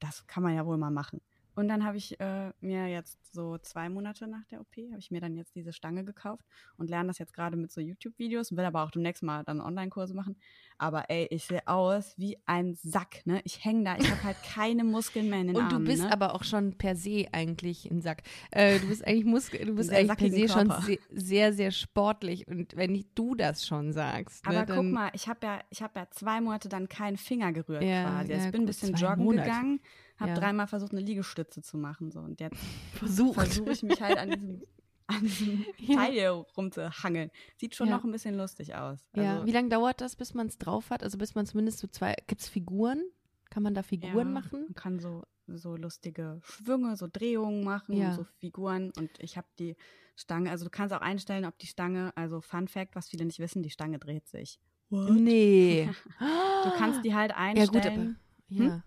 das kann man ja wohl mal machen. Und dann habe ich äh, mir jetzt so zwei Monate nach der OP, habe ich mir dann jetzt diese Stange gekauft und lerne das jetzt gerade mit so YouTube-Videos und will aber auch demnächst mal dann Online-Kurse machen. Aber ey, ich sehe aus wie ein Sack, ne? Ich hänge da, ich habe halt keine Muskeln mehr in den Und Armen. du bist ne? aber auch schon per se eigentlich ein Sack. Äh, du bist eigentlich Muskel, du bist eigentlich per se schon Körper. se sehr, sehr sportlich. Und wenn nicht du das schon sagst, ne, Aber dann, guck mal, ich habe ja, ich habe ja zwei Monate dann keinen Finger gerührt Ja, quasi. Also ja, ich bin ein bisschen joggen Monate. gegangen, habe Ja. dreimal versucht, eine Liegestütze zu machen. So. Und jetzt versuche ich mich halt an diesem, an diesem Ja. Teil hier rumzuhangeln. Sieht schon Ja. noch ein bisschen lustig aus. Ja, Also, wie lange dauert das, bis man es drauf hat? Also bis man zumindest so zwei, gibt es Figuren? Kann man da Figuren ja, machen? Man kann so, so lustige Schwünge, so Drehungen machen, Ja. so Figuren. Und ich habe die Stange, also du kannst auch einstellen, ob die Stange, also Fun Fact, was viele nicht wissen, die Stange dreht sich. Nee. Du kannst die halt Ja einstellen. gut, aber ja. Hm?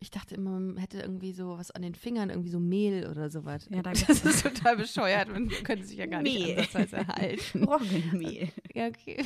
Ich dachte immer, man hätte irgendwie so was an den Fingern, irgendwie so Mehl oder sowas. Ja, da das ist total bescheuert. Man könnte sich ja gar nicht Mehl. andersweise erhalten. Roggenmehl. Ja, okay.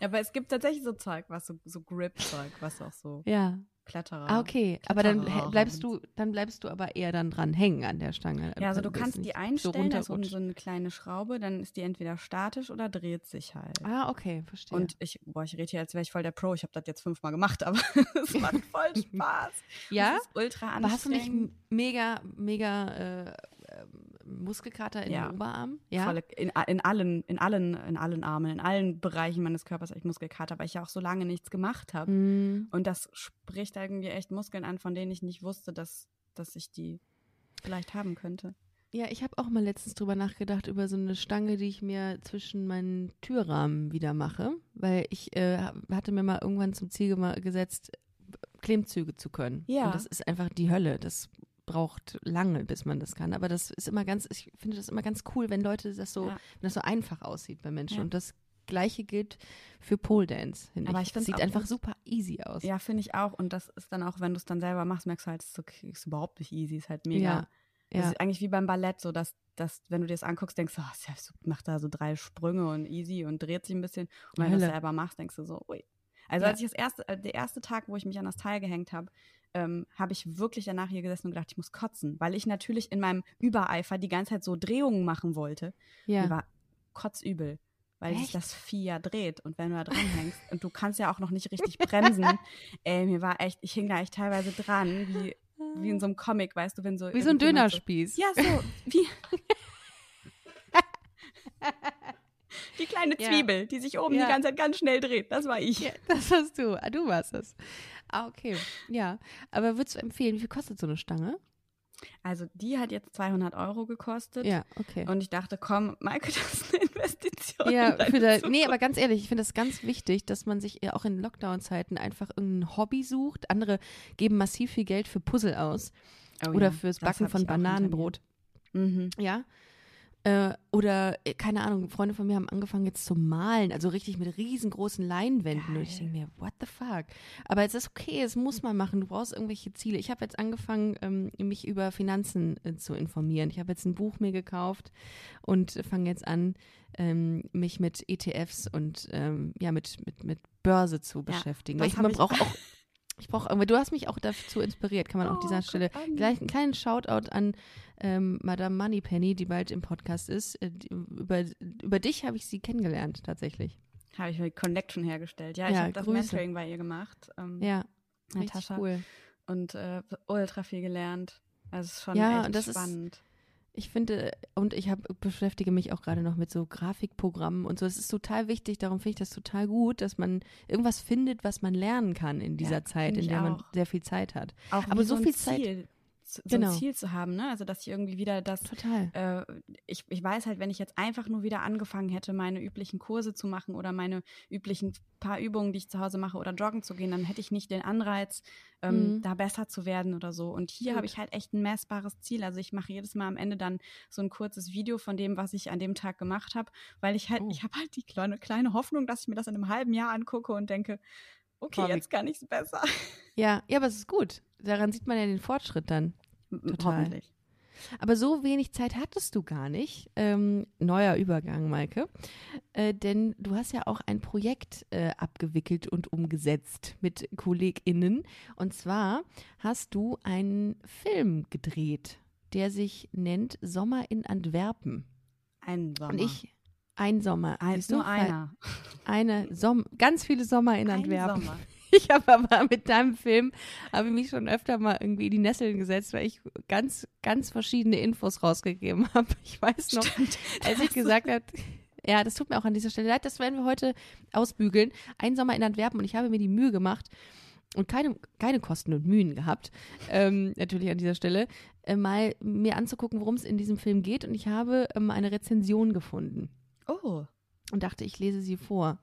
Aber es gibt tatsächlich so Zeug, was so, so Grip-Zeug, was auch so Ja. Kletterer. Ah, okay. Aber dann bleibst du, dann bleibst du aber eher dann dran hängen an der Stange. Ja, also Dann du kannst die einstellen, ist unten runterrutscht. so eine kleine Schraube, dann ist die entweder statisch oder dreht sich halt. Ah, okay, verstehe. Und ich, boah, ich rede hier, als wäre ich voll der Pro. Ich habe das jetzt fünfmal gemacht, aber es macht voll Spaß. ja, ultra aber hast du nicht anstrengend. mega, mega äh, ähm, Muskelkater in Ja. den Oberarm? Ja. Volle, in, in allen, in allen, in allen Armen, in allen Bereichen meines Körpers habe ich Muskelkater, weil ich ja auch so lange nichts gemacht habe. Mm, Und das spricht irgendwie echt Muskeln an, von denen ich nicht wusste, dass, dass ich die vielleicht haben könnte. Ja, ich habe auch mal letztens drüber nachgedacht, über so eine Stange, die ich mir zwischen meinen Türrahmen wieder mache, weil ich äh, hatte mir mal irgendwann zum Ziel gesetzt, Klimmzüge zu können. Ja. Und das ist einfach die Hölle. Das braucht lange, bis man das kann. Aber das ist immer ganz, ich finde das immer ganz cool, wenn Leute das so, Ja. wenn das so einfach aussieht bei Menschen. Ja. Und das Gleiche gilt für Pole Dance, finde Aber ich. ich find's Sieht einfach super easy aus. Ja, finde ich auch. Und das ist dann auch, wenn du es dann selber machst, merkst du halt, es ist, ist überhaupt nicht easy, ist halt mega. Ja. Das Ja. ist eigentlich wie beim Ballett, so dass, dass wenn du dir das anguckst, denkst du, oh, macht da so drei Sprünge und easy und dreht sich ein bisschen. Und wenn du das Hölle. selber machst, denkst du so, ui. Also Ja. als ich das erste, äh, der erste Tag, wo ich mich an das Teil gehängt habe, ähm, habe ich wirklich danach hier gesessen und gedacht, ich muss kotzen, weil ich natürlich in meinem Übereifer die ganze Zeit so Drehungen machen wollte. ja. Mir war kotzübel, weil sich Echt? das Vieh ja dreht und wenn du da dran hängst und du kannst ja auch noch nicht richtig bremsen, ey, mir war echt, ich hing da echt teilweise dran, wie, wie in so einem Comic, weißt du, wenn so Wie so ein Dönerspieß. So, ja, so, wie die kleine Ja. Zwiebel, die sich oben Ja. die ganze Zeit ganz schnell dreht, das war ich. Ja, das warst du. Ah, du warst es. Ah, okay. Ja. Aber würdest du empfehlen, wie viel kostet so eine Stange? Also die hat jetzt 200 Euro gekostet Ja, okay. und ich dachte, komm, Maike, das ist eine Investition. in Ja, deine für nee, aber ganz ehrlich, ich finde das ganz wichtig, dass man sich ja auch in Lockdown-Zeiten einfach irgendein Hobby sucht. Andere geben massiv viel Geld für Puzzle aus Oh oder ja, fürs das Backen von. Bananenbrot. Mhm. Ja. Äh, oder, äh, keine Ahnung, Freunde von mir haben angefangen jetzt zu malen, also richtig mit riesengroßen Leinwänden. Geil. Und ich denke mir, what the fuck? Aber es ist okay, es muss man machen. Du brauchst irgendwelche Ziele. Ich habe jetzt angefangen, ähm, mich über Finanzen äh, zu informieren. Ich habe jetzt ein Buch mir gekauft und fange jetzt an, ähm, mich mit ETFs und ähm, ja, mit, mit, mit Börse zu beschäftigen. Weil das ich, man braucht auch. Ich brauche irgendwie, du hast mich auch dazu inspiriert, kann man auch an Oh, dieser guck Stelle an. gleich einen kleinen Shoutout an ähm, Madame Moneypenny, die bald im Podcast ist. Äh, die, über, über dich habe ich sie kennengelernt, tatsächlich. Habe ich die Connection hergestellt. Ja, ich Ja, habe das. Mentoring bei ihr gemacht. Ähm, Ja, Natascha. cool. Und äh, ultra viel gelernt. Also es ist schon Ja, echt das ist- spannend. Ich finde, und ich hab, beschäftige mich auch gerade noch mit so Grafikprogrammen und so. Es ist total wichtig, darum finde ich das total gut, dass man irgendwas findet, was man lernen kann in dieser Ja, Zeit, in der man auch. sehr viel Zeit hat. Auch aber so ein viel Zeit- Ziel, so Genau. ein Ziel zu haben, ne? Also dass ich irgendwie wieder das Total. äh, ich, ich weiß halt, wenn ich jetzt einfach nur wieder angefangen hätte, meine üblichen Kurse zu machen oder meine üblichen paar Übungen, die ich zu Hause mache oder joggen zu gehen, dann hätte ich nicht den Anreiz, ähm, Mhm. da besser zu werden oder so. Und hier habe ich halt echt ein messbares Ziel. Also ich mache jedes Mal am Ende dann so ein kurzes Video von dem, was ich an dem Tag gemacht habe, weil ich halt, Oh. ich habe halt die kleine, kleine Hoffnung, dass ich mir das in einem halben Jahr angucke und denke, okay, jetzt kann ich es besser. Ja, ja, aber es ist gut. Daran sieht man ja den Fortschritt dann. Total. Hoffentlich. Aber so wenig Zeit hattest du gar nicht. Ähm, neuer Übergang, Maike. Äh, denn du hast ja auch ein Projekt äh, abgewickelt und umgesetzt mit KollegInnen. Und zwar hast du einen Film gedreht, der sich nennt Sommer in Antwerpen. Ein Sommer. Und ich, ein Sommer. Ein, siehst du? nur einer. Eine Som ganz viele Sommer in Ein Antwerpen. Sommer. Ich habe aber mit deinem Film habe ich mich schon öfter mal irgendwie in die Nesseln gesetzt, weil ich ganz, ganz verschiedene Infos rausgegeben habe. Ich weiß noch, Stimmt. als ich gesagt habe, ja, das tut mir auch an dieser Stelle leid, das werden wir heute ausbügeln. Ein Sommer in Antwerpen und ich habe mir die Mühe gemacht und keine, keine Kosten und Mühen gehabt, ähm, natürlich an dieser Stelle, äh, mal mir anzugucken, worum es in diesem Film geht und ich habe ähm, eine Rezension gefunden Oh, und dachte, ich lese sie vor.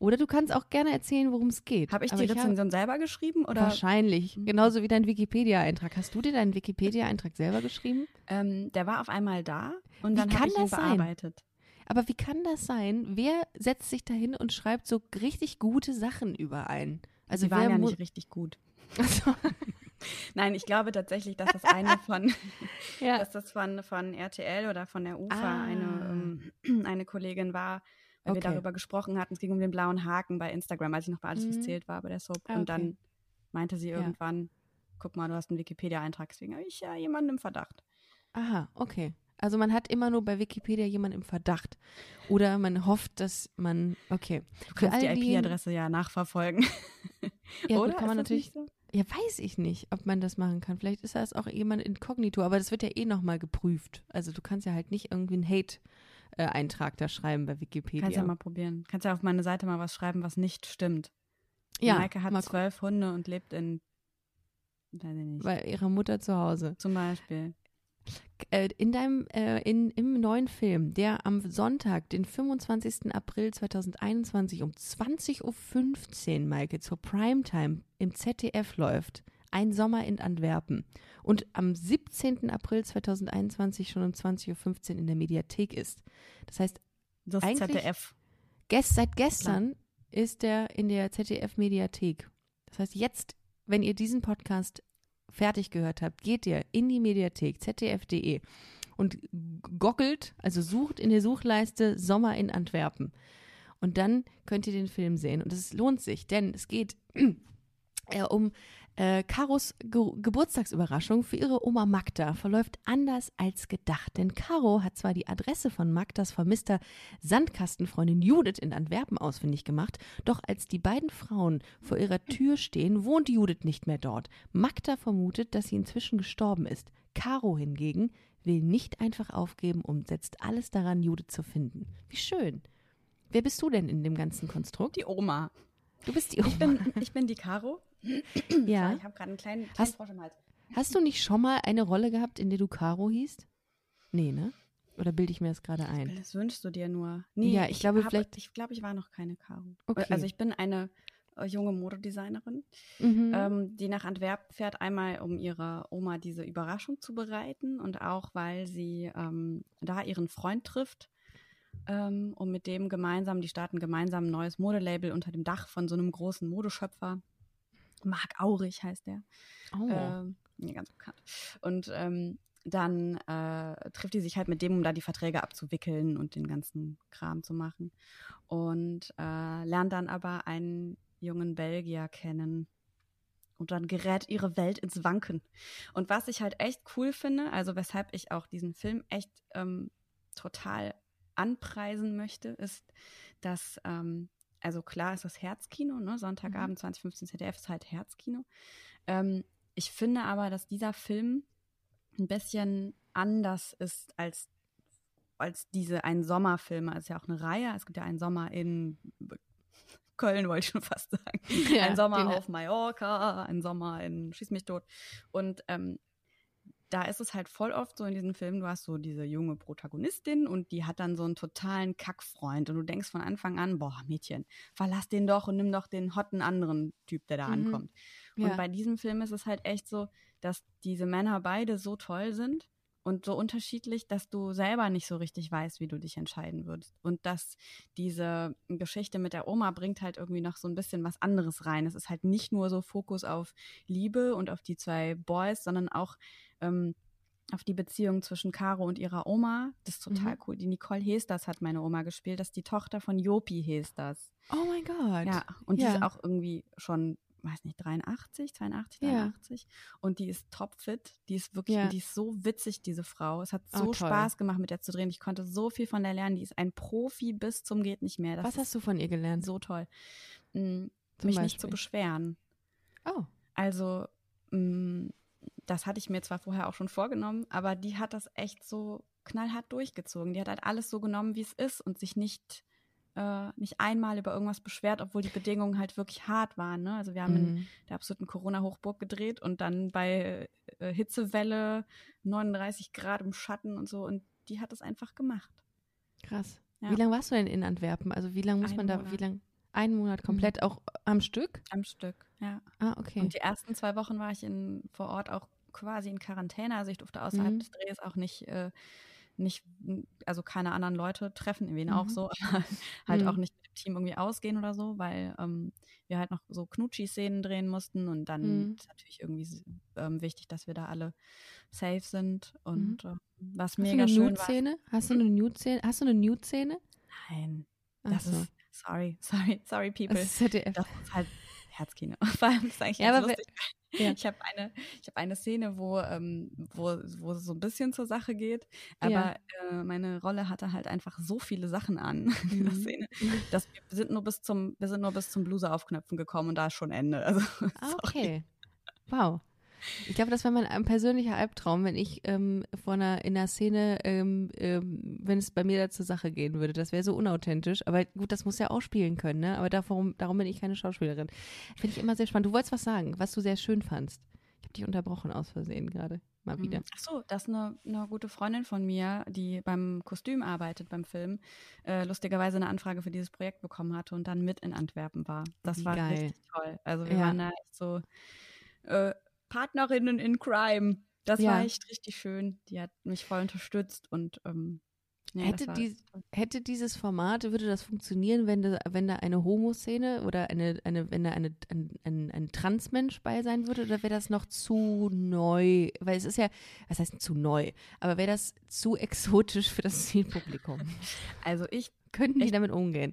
Oder du kannst auch gerne erzählen, worum es geht. habe ich Aber die Rezension selber geschrieben oder? Wahrscheinlich. Mhm. Genauso wie dein Wikipedia-Eintrag. Hast du dir deinen Wikipedia-Eintrag selber geschrieben? Ähm, der war auf einmal da und Wie dann habe ich ihn sein? bearbeitet. Aber wie kann das sein? Wer setzt sich dahin und schreibt so richtig gute Sachen überein? Also Die waren ja nicht richtig gut. Achso, Nein, ich glaube tatsächlich, dass das eine von, ja. dass das von, von RTL oder von der UFA Ah. eine, ähm, eine Kollegin war, weil wir Okay. darüber gesprochen hatten. Es ging um den blauen Haken bei Instagram, als ich noch bei Alles, was Mhm. zählt war bei der Soap. Ah, Und okay. dann meinte sie Ja. irgendwann, guck mal, du hast einen Wikipedia-Eintrag, deswegen habe ich ja jemanden im Verdacht. Aha, okay. Also man hat immer nur bei Wikipedia jemanden im Verdacht. Oder man hofft, dass man. Okay. Du kannst die IP-Adresse ja nachverfolgen. Ja, Oder? kann man natürlich. so? Ja, weiß ich nicht, ob man das machen kann. Vielleicht ist das auch jemand inkognito, aber das wird ja eh nochmal geprüft. Also du kannst ja halt nicht irgendwie einen Hate-Eintrag da schreiben bei Wikipedia. Kannst ja mal probieren. Kannst ja auf meine Seite mal was schreiben, was nicht stimmt. ja, Maike hat zwölf Hunde und lebt in, weiß ich nicht, bei ihrer Mutter zu Hause. zum Beispiel. Äh, in deinem, äh, in, im neuen Film, der am Sonntag, den 25. April 2021 um 20.15 Uhr, Maike, zur Primetime im ZDF läuft, Ein Sommer in Antwerpen. Und am 17. April 2021 schon um 20.15 Uhr in der Mediathek ist. Das heißt, Das Eigentlich- ZDF. Gest, seit gestern ist er in der ZDF-Mediathek. Das heißt, jetzt, wenn ihr diesen Podcast fertig gehört habt, geht ihr in die Mediathek zdf.de und goggelt, also sucht in der Suchleiste Sommer in Antwerpen. Und dann könnt ihr den Film sehen. Und es lohnt sich, denn es geht äh, um äh, Karos Ge Geburtstagsüberraschung für ihre Oma Magda verläuft anders als gedacht. Denn Caro hat zwar die Adresse von Magdas vermisster Sandkastenfreundin Judith in Antwerpen ausfindig gemacht, doch als die beiden Frauen vor ihrer Tür stehen, wohnt Judith nicht mehr dort. Magda vermutet, dass sie inzwischen gestorben ist. Caro hingegen will nicht einfach aufgeben und setzt alles daran, Judith zu finden. Wie schön. Wer bist du denn in dem ganzen Konstrukt? Die Oma. Du bist die Ich bin, ich bin die Caro. Ja. Ich habe gerade einen kleinen, kleinen Hast- Frosch im Hals. Hast du nicht schon mal eine Rolle gehabt, in der du Caro hießt? Nee, ne? Oder bilde ich mir das gerade ein? Das wünschst du dir nur. Ja, ich glaube, hab- vielleicht- Ich glaube, ich war noch keine Caro. Okay. Also ich bin eine äh, junge Modedesignerin, Mhm. ähm, die nach Antwerpen fährt, einmal um ihrer Oma diese Überraschung zu bereiten und auch, weil sie ähm, da ihren Freund trifft ähm, und mit dem gemeinsam, die starten gemeinsam ein neues Modelabel unter dem Dach von so einem großen Modeschöpfer. Marc Aurich heißt der. oh. Ähm, ja, ganz bekannt. Und ähm, dann äh, trifft die sich halt mit dem, um da die Verträge abzuwickeln und den ganzen Kram zu machen. Und äh, lernt dann aber einen jungen Belgier kennen. Und dann gerät ihre Welt ins Wanken. Und was ich halt echt cool finde, also weshalb ich auch diesen Film echt ähm, total anpreisen möchte, ist, dass, ähm, also klar ist das Herzkino, ne? Sonntagabend 2015 ZDF ist halt Herzkino. Ähm, ich finde aber, dass dieser Film ein bisschen anders ist als, als diese Ein Sommerfilme. Es ist ja auch eine Reihe. Es gibt ja einen Sommer in Köln, wollte ich schon fast sagen. Ja, ein Sommer auf Mallorca, ein Sommer in Schieß mich tot. Und ähm, da ist es halt voll oft so in diesen Filmen, du hast so diese junge Protagonistin und die hat dann so einen totalen Kackfreund und du denkst von Anfang an, boah, Mädchen, verlass den doch und nimm doch den hotten anderen Typ, der da Mhm. ankommt. Ja. Und bei diesem Film ist es halt echt so, dass diese Männer beide so toll sind und so unterschiedlich, dass du selber nicht so richtig weißt, wie du dich entscheiden würdest. Und dass diese Geschichte mit der Oma bringt halt irgendwie noch so ein bisschen was anderes rein. Es ist halt nicht nur so Fokus auf Liebe und auf die zwei Boys, sondern auch ähm, auf die Beziehung zwischen Caro und ihrer Oma. Das ist total Mhm. cool. Die Nicole Hesters hat meine Oma gespielt. Das ist die Tochter von Jopi Hesters. oh mein Gott. Ja, und die Ja. ist auch irgendwie schon, weiß nicht, 83, 82, Ja. 83. Und die ist topfit. Die ist wirklich, Ja. die ist so witzig, diese Frau. Es hat Oh, so toll. Spaß gemacht, mit der zu drehen. Ich konnte so viel von der lernen. Die ist ein Profi bis zum geht nicht mehr. Das Was hast du von ihr gelernt? so toll. Zum mich nicht zu Beispiel? beschweren. Oh. Also, mm, das hatte ich mir zwar vorher auch schon vorgenommen, aber die hat das echt so knallhart durchgezogen. Die hat halt alles so genommen, wie es ist und sich nicht, äh, nicht einmal über irgendwas beschwert, obwohl die Bedingungen halt wirklich hart waren. Ne? Also wir haben in Mhm. der absoluten Corona-Hochburg gedreht und dann bei äh, Hitzewelle 39 Grad im Schatten und so und die hat es einfach gemacht. Krass. Ja. Wie lange warst du denn in Antwerpen? Also wie lange muss Einen man da, Monat. wie lange? Einen Monat komplett auch am Stück? Am Stück, ja. Ah, okay. Und die ersten zwei Wochen war ich in, vor Ort auch quasi in Quarantäne. Also ich durfte außerhalb Mhm. des Drehs auch nicht, äh, nicht, also keine anderen Leute treffen, wen auch Mhm. so, aber halt Mhm. auch nicht mit dem Team irgendwie ausgehen oder so, weil ähm, wir halt noch so Knutschi-Szenen drehen mussten und dann Mhm. ist natürlich irgendwie ähm, wichtig, dass wir da alle safe sind und äh, was Hast mega schön war. Nude-Szene? Hast du eine Nude-Szene? Hast du eine Nude-Szene? Nein, das so. ist, sorry, sorry, sorry people. Das ist ZDF. Das ist halt Herzkino. Vor allem ist eigentlich Ja, aber lustig. ja. Ich habe eine, ich habe eine Szene, wo, ähm, wo, wo es so ein bisschen zur Sache geht, aber Ja. äh, meine Rolle hatte halt einfach so viele Sachen an in der Mhm. Szene, dass wir sind nur bis zum, wir sind nur bis zum Bluse aufknöpfen gekommen und da ist schon Ende. Also, Ah, okay. Wow. Ich glaube, das wäre mein persönlicher Albtraum, wenn ich ähm, vor einer, in einer Szene, ähm, ähm, wenn es bei mir da zur Sache gehen würde. Das wäre so unauthentisch. Aber gut, das muss ja auch spielen können, ne? Aber darum, darum bin ich keine Schauspielerin. Finde ich immer sehr spannend. Du wolltest was sagen, was du sehr schön fandst. Ich habe dich unterbrochen aus Versehen gerade. Mal wieder. Ach so, das ist eine, eine gute Freundin von mir, die beim Kostüm arbeitet beim Film, äh, lustigerweise eine Anfrage für dieses Projekt bekommen hatte und dann mit in Antwerpen war. Das war geil. richtig toll. Also wir Ja. waren da echt so äh, Partnerinnen in Crime. Das Ja. war echt richtig schön. Die hat mich voll unterstützt und ähm, ja, hätte, die, hätte dieses Format, würde das funktionieren, wenn da, wenn da eine Homo-Szene oder eine, eine, wenn da eine, ein, ein, ein Transmensch bei sein würde, oder wäre das noch zu neu? Weil es ist ja, was heißt zu neu? Aber wäre das zu exotisch für das Zielpublikum? also ich Könnten die Ich- damit umgehen?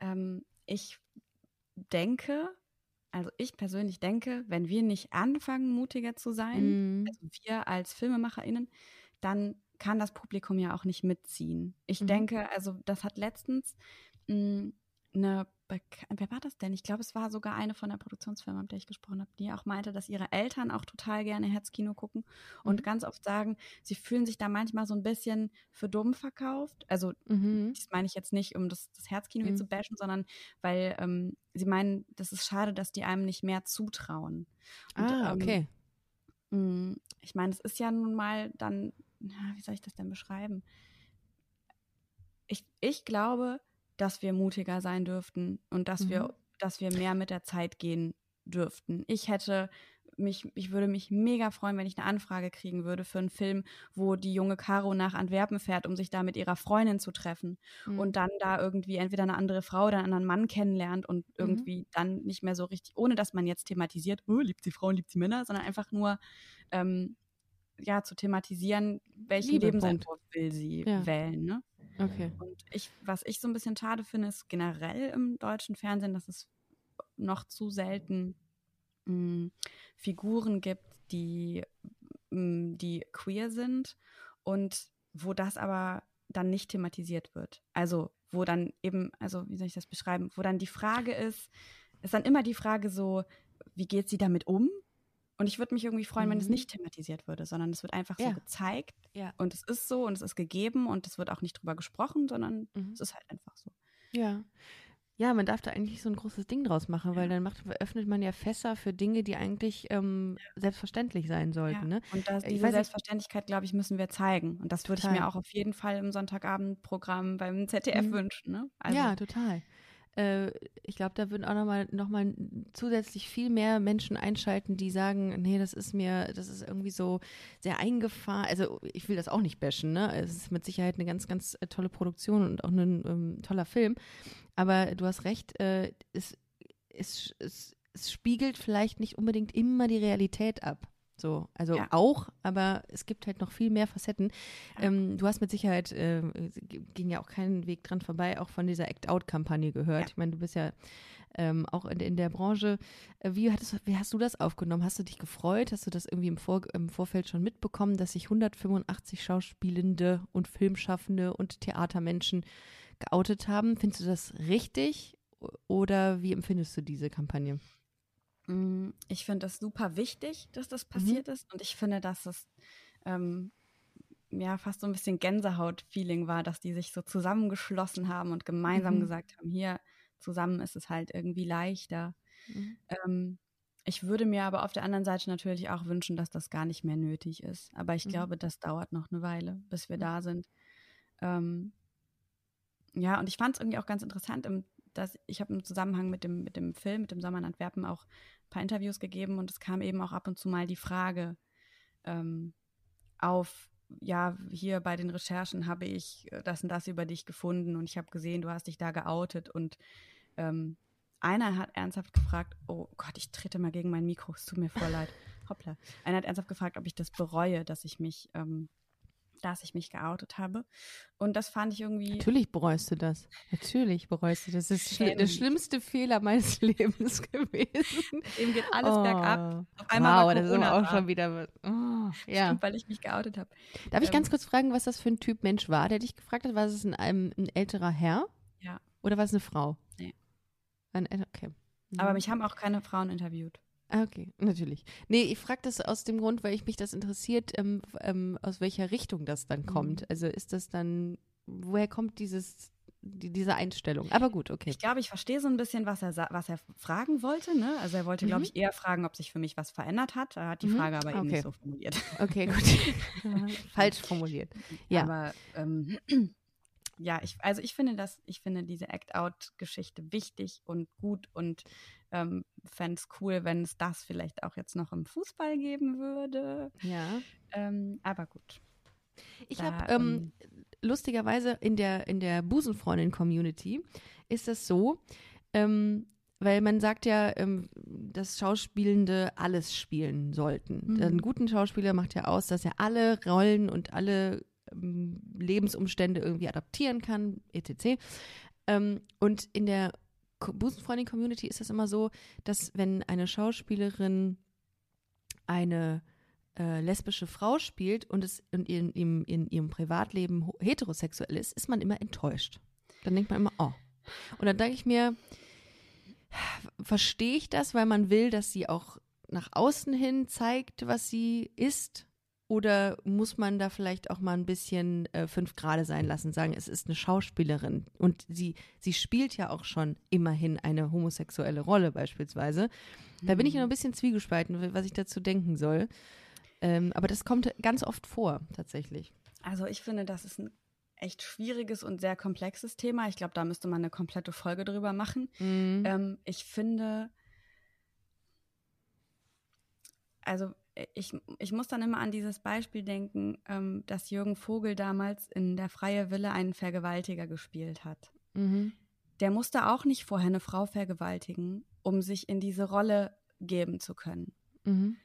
Ähm, ich denke, also ich persönlich denke, wenn wir nicht anfangen, mutiger zu sein, Mhm. also wir als FilmemacherInnen, dann kann das Publikum ja auch nicht mitziehen. Ich Mhm. denke, also das hat letztens mh, eine, Beka- wer war das denn? Ich glaube, es war sogar eine von der Produktionsfirma, mit der ich gesprochen habe, die auch meinte, dass ihre Eltern auch total gerne Herzkino gucken und Mhm. ganz oft sagen, sie fühlen sich da manchmal so ein bisschen für dumm verkauft. Also Mhm. das meine ich jetzt nicht, um das, das Herzkino hier Mhm. zu bashen, sondern weil ähm, sie meinen, das ist schade, dass die einem nicht mehr zutrauen. Und, Ah, ähm, okay. mh, ich meine, es ist ja nun mal dann, na, wie soll ich das denn beschreiben? Ich, ich glaube, dass wir mutiger sein dürften und dass wir Mhm. dass wir mehr mit der Zeit gehen dürften. Ich hätte mich, ich würde mich mega freuen, wenn ich eine Anfrage kriegen würde für einen Film, wo die junge Caro nach Antwerpen fährt, um sich da mit ihrer Freundin zu treffen mhm. und dann da irgendwie entweder eine andere Frau oder einen anderen Mann kennenlernt und mhm. irgendwie mhm. dann nicht mehr so richtig, ohne dass man jetzt thematisiert, oh, liebt sie Frauen, liebt sie Männer, sondern einfach nur ähm, ja zu thematisieren, welchen Liebe Lebensentwurf will sie ja. wählen. Ne? Okay. Und ich, was ich so ein bisschen schade finde, ist generell im deutschen Fernsehen, dass es noch zu selten mh, Figuren gibt, die, mh, die queer sind und wo das aber dann nicht thematisiert wird. Also wo dann eben, also wie soll ich das beschreiben, wo dann die Frage ist, ist dann immer die Frage so, wie geht sie damit um? Und ich würde mich irgendwie freuen, mhm. wenn es nicht thematisiert würde, sondern es wird einfach ja. so gezeigt ja. und es ist so und es ist gegeben und es wird auch nicht drüber gesprochen, sondern mhm. es ist halt einfach so. Ja. Ja, man darf da eigentlich so ein großes Ding draus machen, ja. weil dann macht, öffnet man ja Fässer für Dinge, die eigentlich ähm, selbstverständlich sein sollten. Ne? Und das, diese Selbstverständlichkeit, glaube ich, müssen wir zeigen. Und das würde ich mir auch auf jeden Fall im Sonntagabendprogramm beim ZDF mhm. wünschen. Ne? Also, ja, total äh, ich glaube, da würden auch nochmal noch mal zusätzlich viel mehr Menschen einschalten, die sagen, nee, das ist mir, das ist irgendwie so sehr eingefahren. Also ich will das auch nicht bashen, ne? Es ist mit Sicherheit eine ganz, ganz äh, tolle Produktion und auch ein ähm, toller Film. Aber du hast recht, äh, es, es, es, es spiegelt vielleicht nicht unbedingt immer die Realität ab. So, also ja. auch, aber es gibt halt noch viel mehr Facetten. Ähm, du hast mit Sicherheit, äh, ging ja auch keinen Weg dran vorbei, auch von dieser Act-Out-Kampagne gehört. Ja. Ich meine, du bist ja ähm, auch in, in, der Branche. Äh, wie, hattest, wie hast du das aufgenommen? Hast du dich gefreut? Hast du das irgendwie im, Vor im Vorfeld schon mitbekommen, dass sich 185 Schauspielende und Filmschaffende und Theatermenschen geoutet haben? Findest du das richtig oder wie empfindest du diese Kampagne? Mm, ich finde es super wichtig, dass das mhm. passiert mhm. ist. Und ich finde, dass es ähm, ja fast so ein bisschen Gänsehaut-Feeling war, dass die sich so zusammengeschlossen haben und gemeinsam mhm. gesagt haben, hier zusammen ist es halt irgendwie leichter. Mhm. Ähm, ich würde mir aber auf der anderen Seite natürlich auch wünschen, dass das gar nicht mehr nötig ist. Aber ich mhm. glaube, das dauert noch eine Weile, bis wir da sind. Ähm, ja, und ich fand es irgendwie auch ganz interessant, im, dass ich habe im Zusammenhang mit dem, mit dem Film, mit dem Sommer in Antwerpen auch ein paar Interviews gegeben und es kam eben auch ab und zu mal die Frage ähm, auf, ja, hier bei den Recherchen habe ich das und das über dich gefunden und ich habe gesehen, du hast dich da geoutet und ähm, einer hat ernsthaft gefragt, oh Gott, ich trete mal gegen mein Mikro, es tut mir voll leid. Hoppla. Einer hat ernsthaft gefragt, ob ich das bereue, dass ich mich ähm, dass ich mich geoutet habe. Und das fand ich irgendwie. Natürlich bereust du das. Natürlich bereust du das. Das ist schli der schlimmste Fehler meines Lebens gewesen. Dem geht alles oh. bergab. Auf einmal wow, war das ist aber auch schon wieder. Oh, ja. Stimmt, weil ich mich geoutet habe. Darf ich ähm, ganz kurz fragen, was das für ein Typ Mensch war, der dich gefragt hat? War es ein, ein, ein älterer Herr? Ja. Oder war es eine Frau? Nee. Ein, okay. Mhm. Aber mich haben auch keine Frauen interviewt. Ah, okay, natürlich. Nee, ich frage das aus dem Grund, weil ich mich das interessiert, ähm, ähm, aus welcher Richtung das dann kommt. Mhm. Also ist das dann, woher kommt dieses, die, diese Einstellung? Aber gut, okay. Ich glaube, ich verstehe so ein bisschen, was er, was er fragen wollte. Ne? Also er wollte, mhm. glaube ich, eher fragen, ob sich für mich was verändert hat. Er hat die mhm. Frage aber okay. eben nicht so formuliert. Okay, gut. Falsch formuliert. Ja. Aber ähm, ja, ich, also ich finde das, ich finde diese Act-Out-Geschichte wichtig und gut und ähm, fände es cool, wenn es das vielleicht auch jetzt noch im Fußball geben würde. Ja. Ähm, aber gut. Ich habe ähm, ähm, lustigerweise in der, in der Busenfreundin-Community ist es so, ähm, weil man sagt ja, ähm, dass Schauspielende alles spielen sollten. Mhm. Ein guten Schauspieler macht ja aus, dass er alle Rollen und alle ähm, Lebensumstände irgendwie adaptieren kann, etc. Ähm, und in der Busenfreundin-Community ist das immer so, dass wenn eine Schauspielerin eine äh, lesbische Frau spielt und es in, in, in, in, ihrem Privatleben heterosexuell ist, ist man immer enttäuscht. Dann denkt man immer, oh. Und dann denke ich mir, verstehe ich das, weil man will, dass sie auch nach außen hin zeigt, was sie ist oder muss man da vielleicht auch mal ein bisschen äh, fünf Grade sein lassen, sagen, es ist eine Schauspielerin und sie, sie spielt ja auch schon immerhin eine homosexuelle Rolle beispielsweise. Da bin ich noch ein bisschen zwiegespalten, was ich dazu denken soll. Ähm, aber das kommt ganz oft vor, tatsächlich. Also ich finde, das ist ein echt schwieriges und sehr komplexes Thema. Ich glaube, da müsste man eine komplette Folge drüber machen. Mhm. Ähm, ich finde, also ich, ich muss dann immer an dieses Beispiel denken, ähm, dass Jürgen Vogel damals in Der freie Wille einen Vergewaltiger gespielt hat. Mhm. Der musste auch nicht vorher eine Frau vergewaltigen, um sich in diese Rolle geben zu können. Mhm.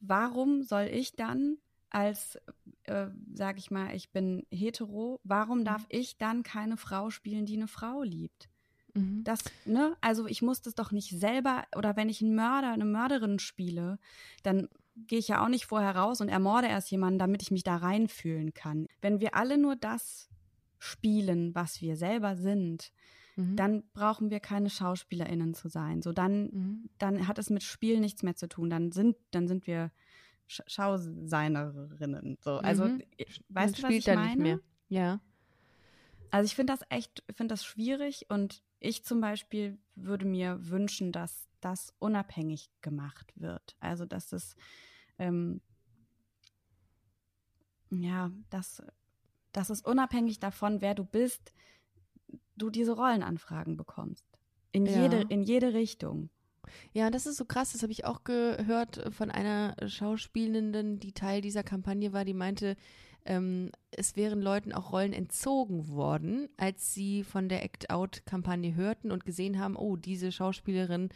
Warum soll ich dann als, äh, sag ich mal, ich bin hetero, warum darf ich dann keine Frau spielen, die eine Frau liebt? Mhm. Das, ne, also ich muss das doch nicht selber, oder wenn ich einen Mörder, eine Mörderin spiele, dann gehe ich ja auch nicht vorher raus und ermorde erst jemanden, damit ich mich da reinfühlen kann. Wenn wir alle nur das spielen, was wir selber sind, Mhm. dann brauchen wir keine SchauspielerInnen zu sein. So dann, Mhm. dann hat es mit Spiel nichts mehr zu tun. Dann sind, dann sind wir Sch Schauseinerinnen. So, also Mhm. weißt Man du, was ich meine? nicht mehr. Ja. Also ich finde das echt, finde das schwierig und ich zum Beispiel würde mir wünschen, dass das unabhängig gemacht wird. Also dass es ähm, ja, dass, dass es unabhängig davon, wer du bist, du diese Rollenanfragen bekommst. In Ja. jede, in jede Richtung. Ja, das ist so krass. Das habe ich auch gehört von einer Schauspielenden, die Teil dieser Kampagne war, die meinte, ähm, es wären Leuten auch Rollen entzogen worden, als sie von der Act-Out-Kampagne hörten und gesehen haben, oh, diese Schauspielerin,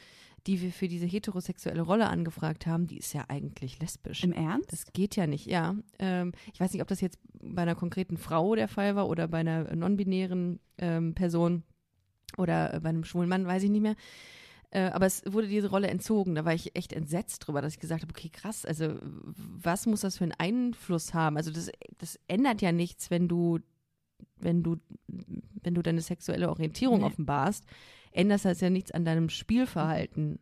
die wir für diese heterosexuelle Rolle angefragt haben, die ist ja eigentlich lesbisch. Im Ernst? Das geht ja nicht, ja. Ähm, ich weiß nicht, ob das jetzt bei einer konkreten Frau der Fall war oder bei einer non-binären ähm, Person oder äh, bei einem schwulen Mann, weiß ich nicht mehr. Äh, aber es wurde diese Rolle entzogen. Da war ich echt entsetzt drüber, dass ich gesagt habe, okay, krass, also was muss das für einen Einfluss haben? Also das, das ändert ja nichts, wenn du, wenn du, wenn du deine sexuelle Orientierung Nee. offenbarst, ändert das ja nichts an deinem Spielverhalten.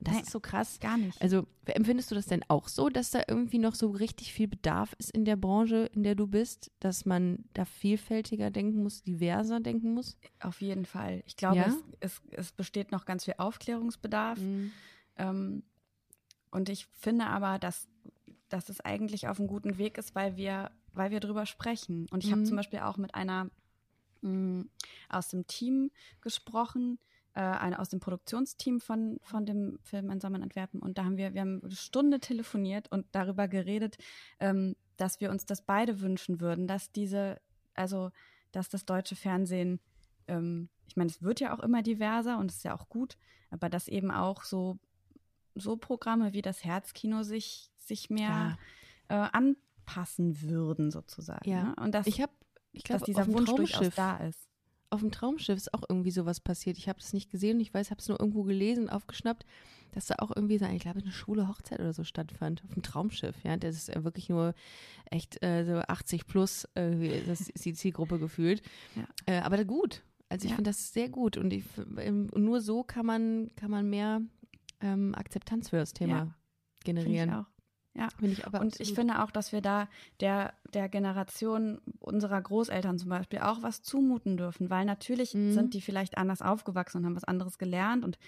Das Nein. ist so krass. Gar nicht. Also empfindest du das denn auch so, dass da irgendwie noch so richtig viel Bedarf ist in der Branche, in der du bist, dass man da vielfältiger denken muss, diverser denken muss? Auf jeden Fall. Ich glaube, Ja? es, es, es besteht noch ganz viel Aufklärungsbedarf. Ähm, und ich finde aber, dass, dass es eigentlich auf einem guten Weg ist, weil wir, weil wir drüber sprechen. Und ich habe Mhm. zum Beispiel auch mit einer mh, aus dem Team gesprochen, äh, eine aus dem Produktionsteam von, von dem Film Einsam in Antwerpen. Und da haben wir, wir haben eine Stunde telefoniert und darüber geredet, ähm, dass wir uns das beide wünschen würden, dass diese, also dass das deutsche Fernsehen ähm, ich meine, es wird ja auch immer diverser und es ist ja auch gut, aber dass eben auch so, so Programme wie das Herzkino sich, sich mehr äh, anpassen würden, sozusagen. Ja. Ne? Und dass, Ich habe, ich dass glaube, dieser Wunsch durchaus Traumschiff, da ist. auf dem Traumschiff ist auch irgendwie sowas passiert. Ich habe das nicht gesehen und ich weiß, habe es nur irgendwo gelesen, aufgeschnappt, dass da auch irgendwie so, ich glaube, eine schwule Hochzeit oder so stattfand auf dem Traumschiff. Ja, das ist wirklich nur echt äh, so 80 plus, äh, das ist die Zielgruppe gefühlt. Ja. Äh, aber gut. Also ich Ja. finde das sehr gut und ich, ähm, nur so kann man kann man mehr ähm, Akzeptanz für das Thema Ja. Finde ich generieren. auch. Ja. Finde ich aber Und ich finde auch, dass wir da der, der Generation unserer Großeltern zum Beispiel auch was zumuten dürfen, weil natürlich Mhm. sind die vielleicht anders aufgewachsen und haben was anderes gelernt. Und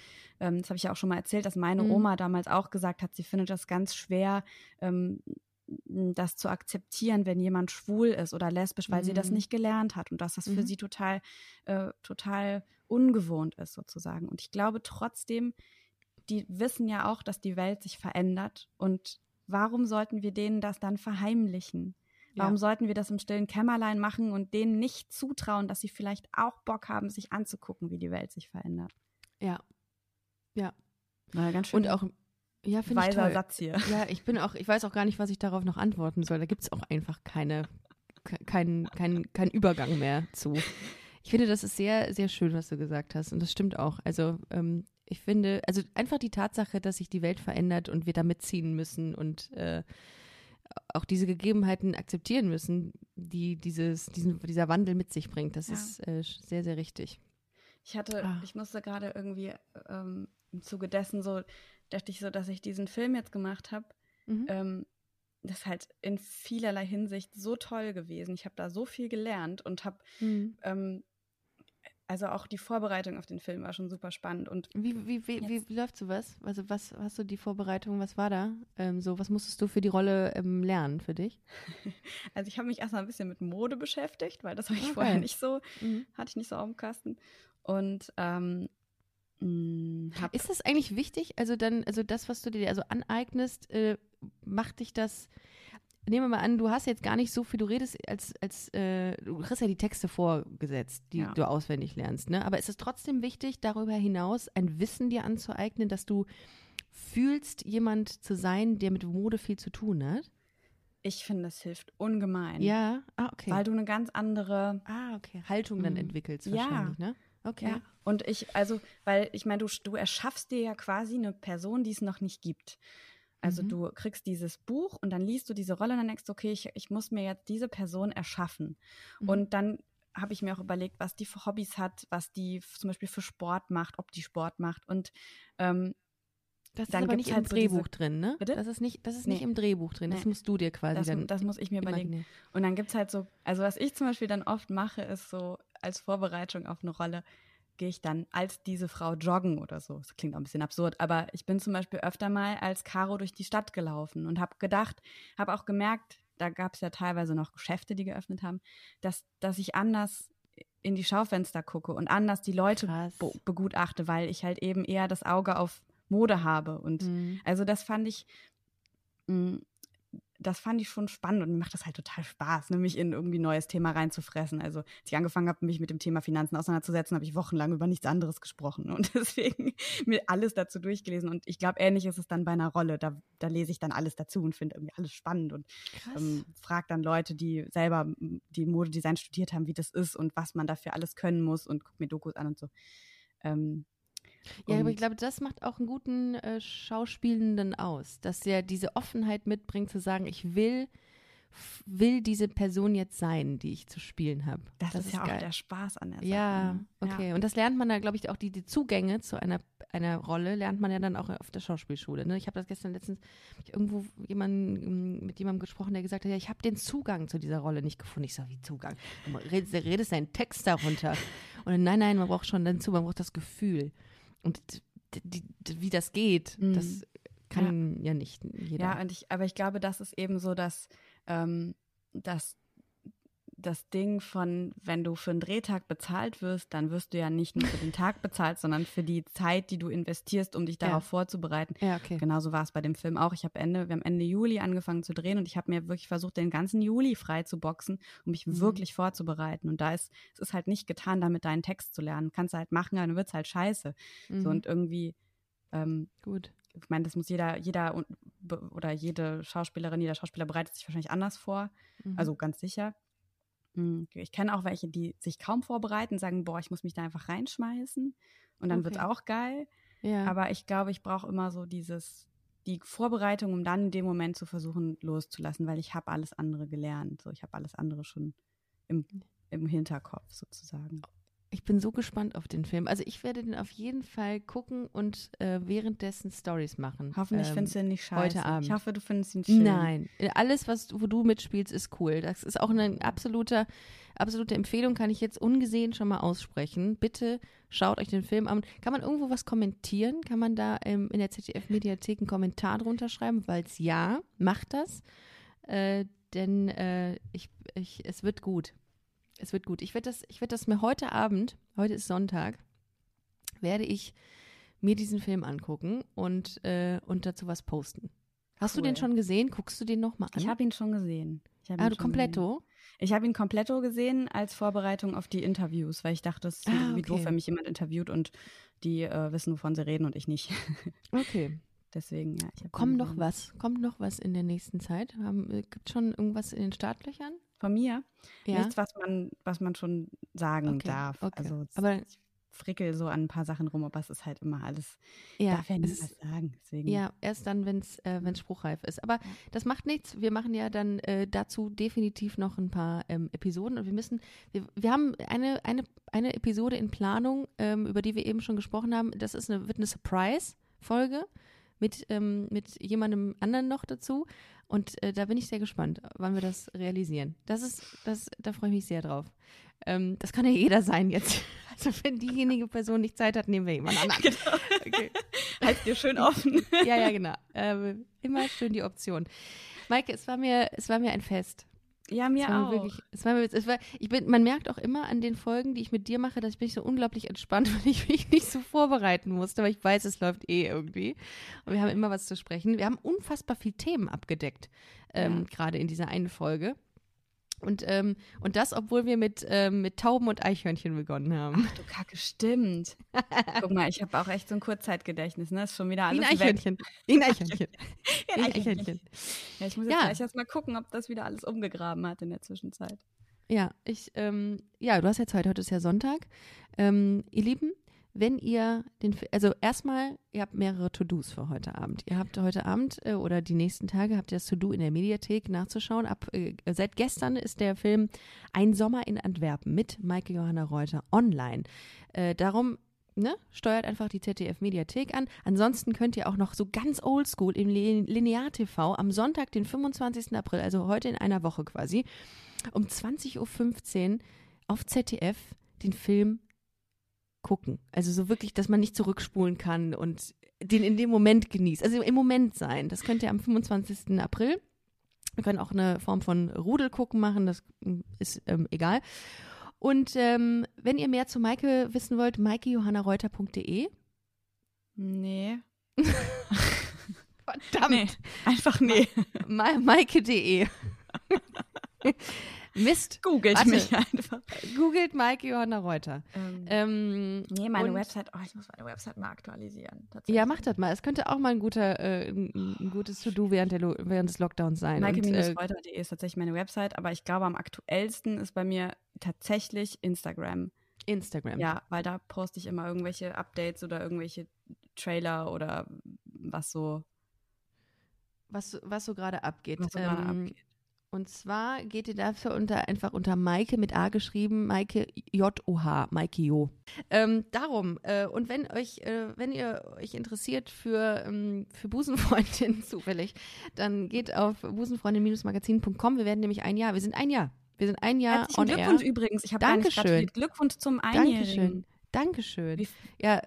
ähm, das habe ich ja auch schon mal erzählt, dass meine Mhm. Oma damals auch gesagt hat, sie findet das ganz schwer, ähm, das zu akzeptieren, wenn jemand schwul ist oder lesbisch, weil sie das Mhm. nicht gelernt hat und dass das für Mhm. sie total, äh, total ungewohnt ist sozusagen. Und ich glaube trotzdem, die wissen ja auch, dass die Welt sich verändert und warum sollten wir denen das dann verheimlichen? Warum Ja. sollten wir das im stillen Kämmerlein machen und denen nicht zutrauen, dass sie vielleicht auch Bock haben, sich anzugucken, wie die Welt sich verändert? ja. Ja. War ganz schön Und auch ja, finde ich toll. Satz hier. Ja, ich bin auch, ich weiß auch gar nicht, was ich darauf noch antworten soll. Da gibt es auch einfach keine, ke- kein, kein, kein Übergang mehr zu. Ich finde, das ist sehr, sehr schön, was du gesagt hast. Und das stimmt auch. Also, ähm, ich finde, also einfach die Tatsache, dass sich die Welt verändert und wir da mitziehen müssen und äh, auch diese Gegebenheiten akzeptieren müssen, die dieses, diesen, dieser Wandel mit sich bringt, das Ja. ist äh, sehr, sehr richtig. Ich hatte, Ah. ich musste gerade irgendwie ähm, im Zuge dessen so, dachte ich so, dass ich diesen Film jetzt gemacht habe. Mhm. Ähm, das ist halt in vielerlei Hinsicht so toll gewesen. Ich habe da so viel gelernt und habe Mhm. ähm, also auch die Vorbereitung auf den Film war schon super spannend. Und wie, wie, wie, wie, läuft sowas? Also was hast du die Vorbereitung, was war da? Ähm, so, was musstest du für die Rolle ähm, lernen für dich? Also ich habe mich erstmal ein bisschen mit Mode beschäftigt, weil das habe ich okay. vorher nicht so, mhm. hatte ich nicht so auf dem Kasten. Und ähm, mm, ist das eigentlich wichtig? Also dann, also das, was du dir also aneignest, äh, macht dich das nehmen wir mal an, du hast jetzt gar nicht so viel, du redest als, als äh, du kriegst ja die Texte vorgesetzt, die ja. du auswendig lernst, ne? Aber ist es trotzdem wichtig, darüber hinaus ein Wissen dir anzueignen, dass du fühlst, jemand zu sein, der mit Mode viel zu tun hat? Ich finde, das hilft ungemein. Ja, ah, okay. Weil du eine ganz andere ah, okay. Haltung dann mhm. entwickelst wahrscheinlich, ja. ne? Okay. Ja. Und ich, also, weil ich meine, du, du erschaffst dir ja quasi eine Person, die es noch nicht gibt. Also mhm. du kriegst dieses Buch und dann liest du diese Rolle und dann denkst du, okay, ich, ich muss mir jetzt diese Person erschaffen. Mhm. Und dann habe ich mir auch überlegt, was die für Hobbys hat, was die zum Beispiel für Sport macht, ob die Sport macht. Und ähm, das ist dann aber nicht halt im Drehbuch so drin, ne? Bitte? Das ist nicht, das ist nee. nicht im Drehbuch drin. Das musst du dir quasi das, dann. Das muss ich mir überlegen. Und dann gibt es halt so, also was ich zum Beispiel dann oft mache, ist so als Vorbereitung auf eine Rolle, gehe ich dann als diese Frau joggen oder so. Das klingt auch ein bisschen absurd, aber ich bin zum Beispiel öfter mal als Caro durch die Stadt gelaufen und habe gedacht, habe auch gemerkt, da gab es ja teilweise noch Geschäfte, die geöffnet haben, dass, dass ich anders in die Schaufenster gucke und anders die Leute be begutachte, weil ich halt eben eher das Auge auf Mode habe. Und mhm. also das fand ich, mh, mm, das fand ich schon spannend und mir macht das halt total Spaß, ne, mich in irgendwie ein neues Thema reinzufressen. Also, als ich angefangen habe, mich mit dem Thema Finanzen auseinanderzusetzen, habe ich wochenlang über nichts anderes gesprochen und deswegen mir alles dazu durchgelesen. Und ich glaube, ähnlich ist es dann bei einer Rolle. Da, da lese ich dann alles dazu und finde irgendwie alles spannend und ähm, frage dann Leute, die selber die Modedesign studiert haben, wie das ist und was man dafür alles können muss und gucke mir Dokus an und so. Ähm, ja, aber ich glaube, das macht auch einen guten äh, Schauspielenden aus, dass er diese Offenheit mitbringt, zu sagen, ich will, will diese Person jetzt sein, die ich zu spielen habe. Das, das, ist ja geil. auch der Spaß an der Sache. Ja, ne? okay. Ja. Und das lernt man da, glaube ich, auch die, die Zugänge zu einer, einer Rolle lernt man ja dann auch auf der Schauspielschule. Ne? Ich habe das gestern letztens irgendwo jemanden, mit jemandem gesprochen, der gesagt hat, ja, ich habe den Zugang zu dieser Rolle nicht gefunden. Ich so, wie Zugang? Du redest, redest deinen Text darunter. Und dann, nein, nein, man braucht schon den Zugang, man braucht das Gefühl. Und die, die, wie das geht, mhm. das kann ja. ja. nicht jeder. Ja, und ich, aber ich glaube, das ist eben so, dass, ähm, dass das Ding von, wenn du für einen Drehtag bezahlt wirst, dann wirst du ja nicht nur für den Tag bezahlt, sondern für die Zeit, die du investierst, um dich darauf ja. vorzubereiten. Ja, okay. Genauso war es bei dem Film auch. Ich habe Ende, wir haben Ende Juli angefangen zu drehen und ich habe mir wirklich versucht, den ganzen Juli frei zu boxen, um mich mhm. wirklich vorzubereiten. Und da ist, es ist halt nicht getan, damit deinen Text zu lernen. Kannst du halt machen, dann wird es halt scheiße. Mhm. So und irgendwie ähm, gut ich meine, das muss jeder, jeder oder jede Schauspielerin, jeder Schauspieler bereitet sich wahrscheinlich anders vor. Mhm. Also ganz sicher. Hm, ich kenne auch welche, die sich kaum vorbereiten, sagen, boah, ich muss mich da einfach reinschmeißen und dann okay. wird es auch geil. Ja. Aber ich glaube, ich brauche immer so dieses, die Vorbereitung, um dann in dem Moment zu versuchen loszulassen, weil ich habe alles andere gelernt. So, ich habe alles andere schon im, im Hinterkopf sozusagen. Ich bin so gespannt auf den Film. Also ich werde den auf jeden Fall gucken und äh, währenddessen Stories machen. Hoffentlich ähm, findest du ihn nicht scheiße. Heute Abend. Ich hoffe, du findest ihn schön. Nein, alles, was wo du mitspielst, ist cool. Das ist auch eine absolute, absolute Empfehlung, kann ich jetzt ungesehen schon mal aussprechen. Bitte schaut euch den Film an. Kann man irgendwo was kommentieren? Kann man da ähm, in der ZDF-Mediathek einen Kommentar drunter schreiben? Falls ja, macht das. Äh, denn äh, ich, ich, es wird gut. Es wird gut. Ich werde das, ich das mir heute Abend, heute ist Sonntag, werde ich mir diesen Film angucken und, äh, und dazu was posten. Hast cool. du den schon gesehen? Guckst du den nochmal an? Ich habe ihn schon gesehen. ah, du kompletto? Gesehen. Ich habe ihn kompletto gesehen als Vorbereitung auf die Interviews, weil ich dachte, es ist ah, irgendwie okay. doof, wenn mich jemand interviewt und die äh, wissen, wovon sie reden und ich nicht. okay. Deswegen, ja. Kommt noch was? Kommt noch was in der nächsten Zeit? Äh, Gibt es schon irgendwas in den Startlöchern? Von mir? Ja. Nichts, was man, was man schon sagen okay. darf. Okay. Also aber ich frickel so an ein paar Sachen rum, aber es ist halt immer alles, ja, darf ja nicht was sagen. Deswegen. Ja, erst dann, wenn es äh, wenn's spruchreif ist. Aber das macht nichts. Wir machen ja dann äh, dazu definitiv noch ein paar ähm, Episoden und wir müssen, wir, wir haben eine, eine, eine Episode in Planung, ähm, über die wir eben schon gesprochen haben. Das ist eine, wird eine Surprise-Folge mit, ähm, mit jemandem anderen noch dazu. Und äh, da bin ich sehr gespannt, wann wir das realisieren. Das ist, das, da freue ich mich sehr drauf. Ähm, das kann ja jeder sein jetzt. Also wenn diejenige Person nicht Zeit hat, nehmen wir jemand anderen. Genau. Okay. Halt dir schön offen. Ja, ja, genau. Ähm, immer schön die Option. Maike, es war mir, es war mir ein Fest. Ja, mir war auch. Wirklich, es war es war, ich bin, man merkt auch immer an den Folgen, die ich mit dir mache, dass ich bin so unglaublich entspannt, weil ich mich nicht so vorbereiten musste, weil ich weiß, es läuft eh irgendwie. Und wir haben immer was zu sprechen. Wir haben unfassbar viel Themen abgedeckt, ähm, Ja. gerade in dieser einen Folge. Und, ähm, und das, obwohl wir mit, ähm, mit Tauben und Eichhörnchen begonnen haben. Ach du Kacke, stimmt. Guck mal, ich habe auch echt so ein Kurzzeitgedächtnis, ne? Ist schon wieder Wie alles ein weg. Eichhörnchen. Wie ein Eichhörnchen. Wie Wie ein ein Eichhörnchen. Ja, ich muss jetzt Ja. gleich erst mal gucken, ob das wieder alles umgegraben hat in der Zwischenzeit. Ja, ich, ähm, ja, du hast ja Zeit, heute ist ja Sonntag. Ähm, ihr Lieben, wenn ihr den, also erstmal, ihr habt mehrere To-Dos für heute Abend. Ihr habt heute Abend äh, oder die nächsten Tage habt ihr das To-Do in der Mediathek nachzuschauen. Ab, äh, seit gestern ist der Film Ein Sommer in Antwerpen mit Maike Johanna Reuter online. Äh, darum Ne, steuert einfach die ZDF-Mediathek an. Ansonsten könnt ihr auch noch so ganz oldschool im Lin- Linear-TV am Sonntag, den 25. April, also heute in einer Woche quasi, um 20.15 Uhr auf ZDF den Film gucken. Also so wirklich, dass man nicht zurückspulen kann und den in dem Moment genießt. Also im Moment sein. Das könnt ihr am 25. April. Wir können auch eine Form von Rudelgucken machen, das mm, ist ähm, egal. Und ähm, wenn ihr mehr zu Maike wissen wollt, maikejohannareuter.de. Nee. Verdammt! Nee. Einfach nee. Ma Maike.de. Mist. Googelt Warte. mich einfach. Googelt Maike Johanna Reuter. Ähm, Ähm, nee, meine Website, oh, ich muss meine Website mal aktualisieren. Ja, macht das mal. Es könnte auch mal ein guter, äh, ein, ein gutes To-Do während, der während des Lockdowns sein. Und, äh, Maike-reuter.de ist tatsächlich meine Website, aber ich glaube, am aktuellsten ist bei mir tatsächlich Instagram. Instagram. Ja, weil da poste ich immer irgendwelche Updates oder irgendwelche Trailer oder was so, Was, was so gerade abgeht. was so gerade Ähm, abgeht. Und zwar geht ihr dafür unter, einfach unter Maike mit A geschrieben, Maike J-O-H, Maike Jo. Ähm, darum, äh, und wenn euch, äh, wenn ihr euch interessiert für, ähm, für Busenfreundinnen zufällig, dann geht auf busenfreundin-magazin.com. Wir werden nämlich ein Jahr, wir sind ein Jahr. Wir sind ein Jahr Herzlichen on Glückwunsch air. übrigens. Ich habe Dankeschön. Glückwunsch zum Einjährigen. Dankeschön. Dankeschön. Ja,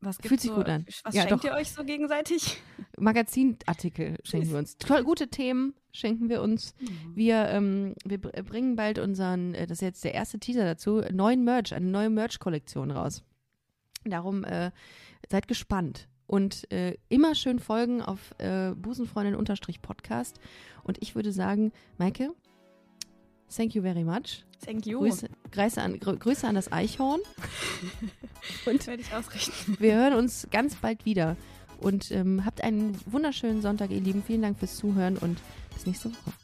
Was Fühlt sich so, gut an. Was Ja, schenkt doch. ihr euch so gegenseitig? Magazinartikel schenken wir uns. Toll, gute Themen schenken wir uns. Wir, ähm, wir br- bringen bald unseren, äh, das ist jetzt der erste Teaser dazu, neuen Merch, eine neue Merch-Kollektion raus. Darum äh, seid gespannt. Und äh, immer schön folgen auf äh, Busenfreundin-Podcast. Und ich würde sagen, Maike, thank you very much. Thank you. Grüße, Grüße, an, Grü- Grüße an das Eichhorn. Und werde ich ausrichten. wir hören uns ganz bald wieder. Und ähm, habt einen wunderschönen Sonntag, ihr Lieben. Vielen Dank fürs Zuhören und bis nächste Woche.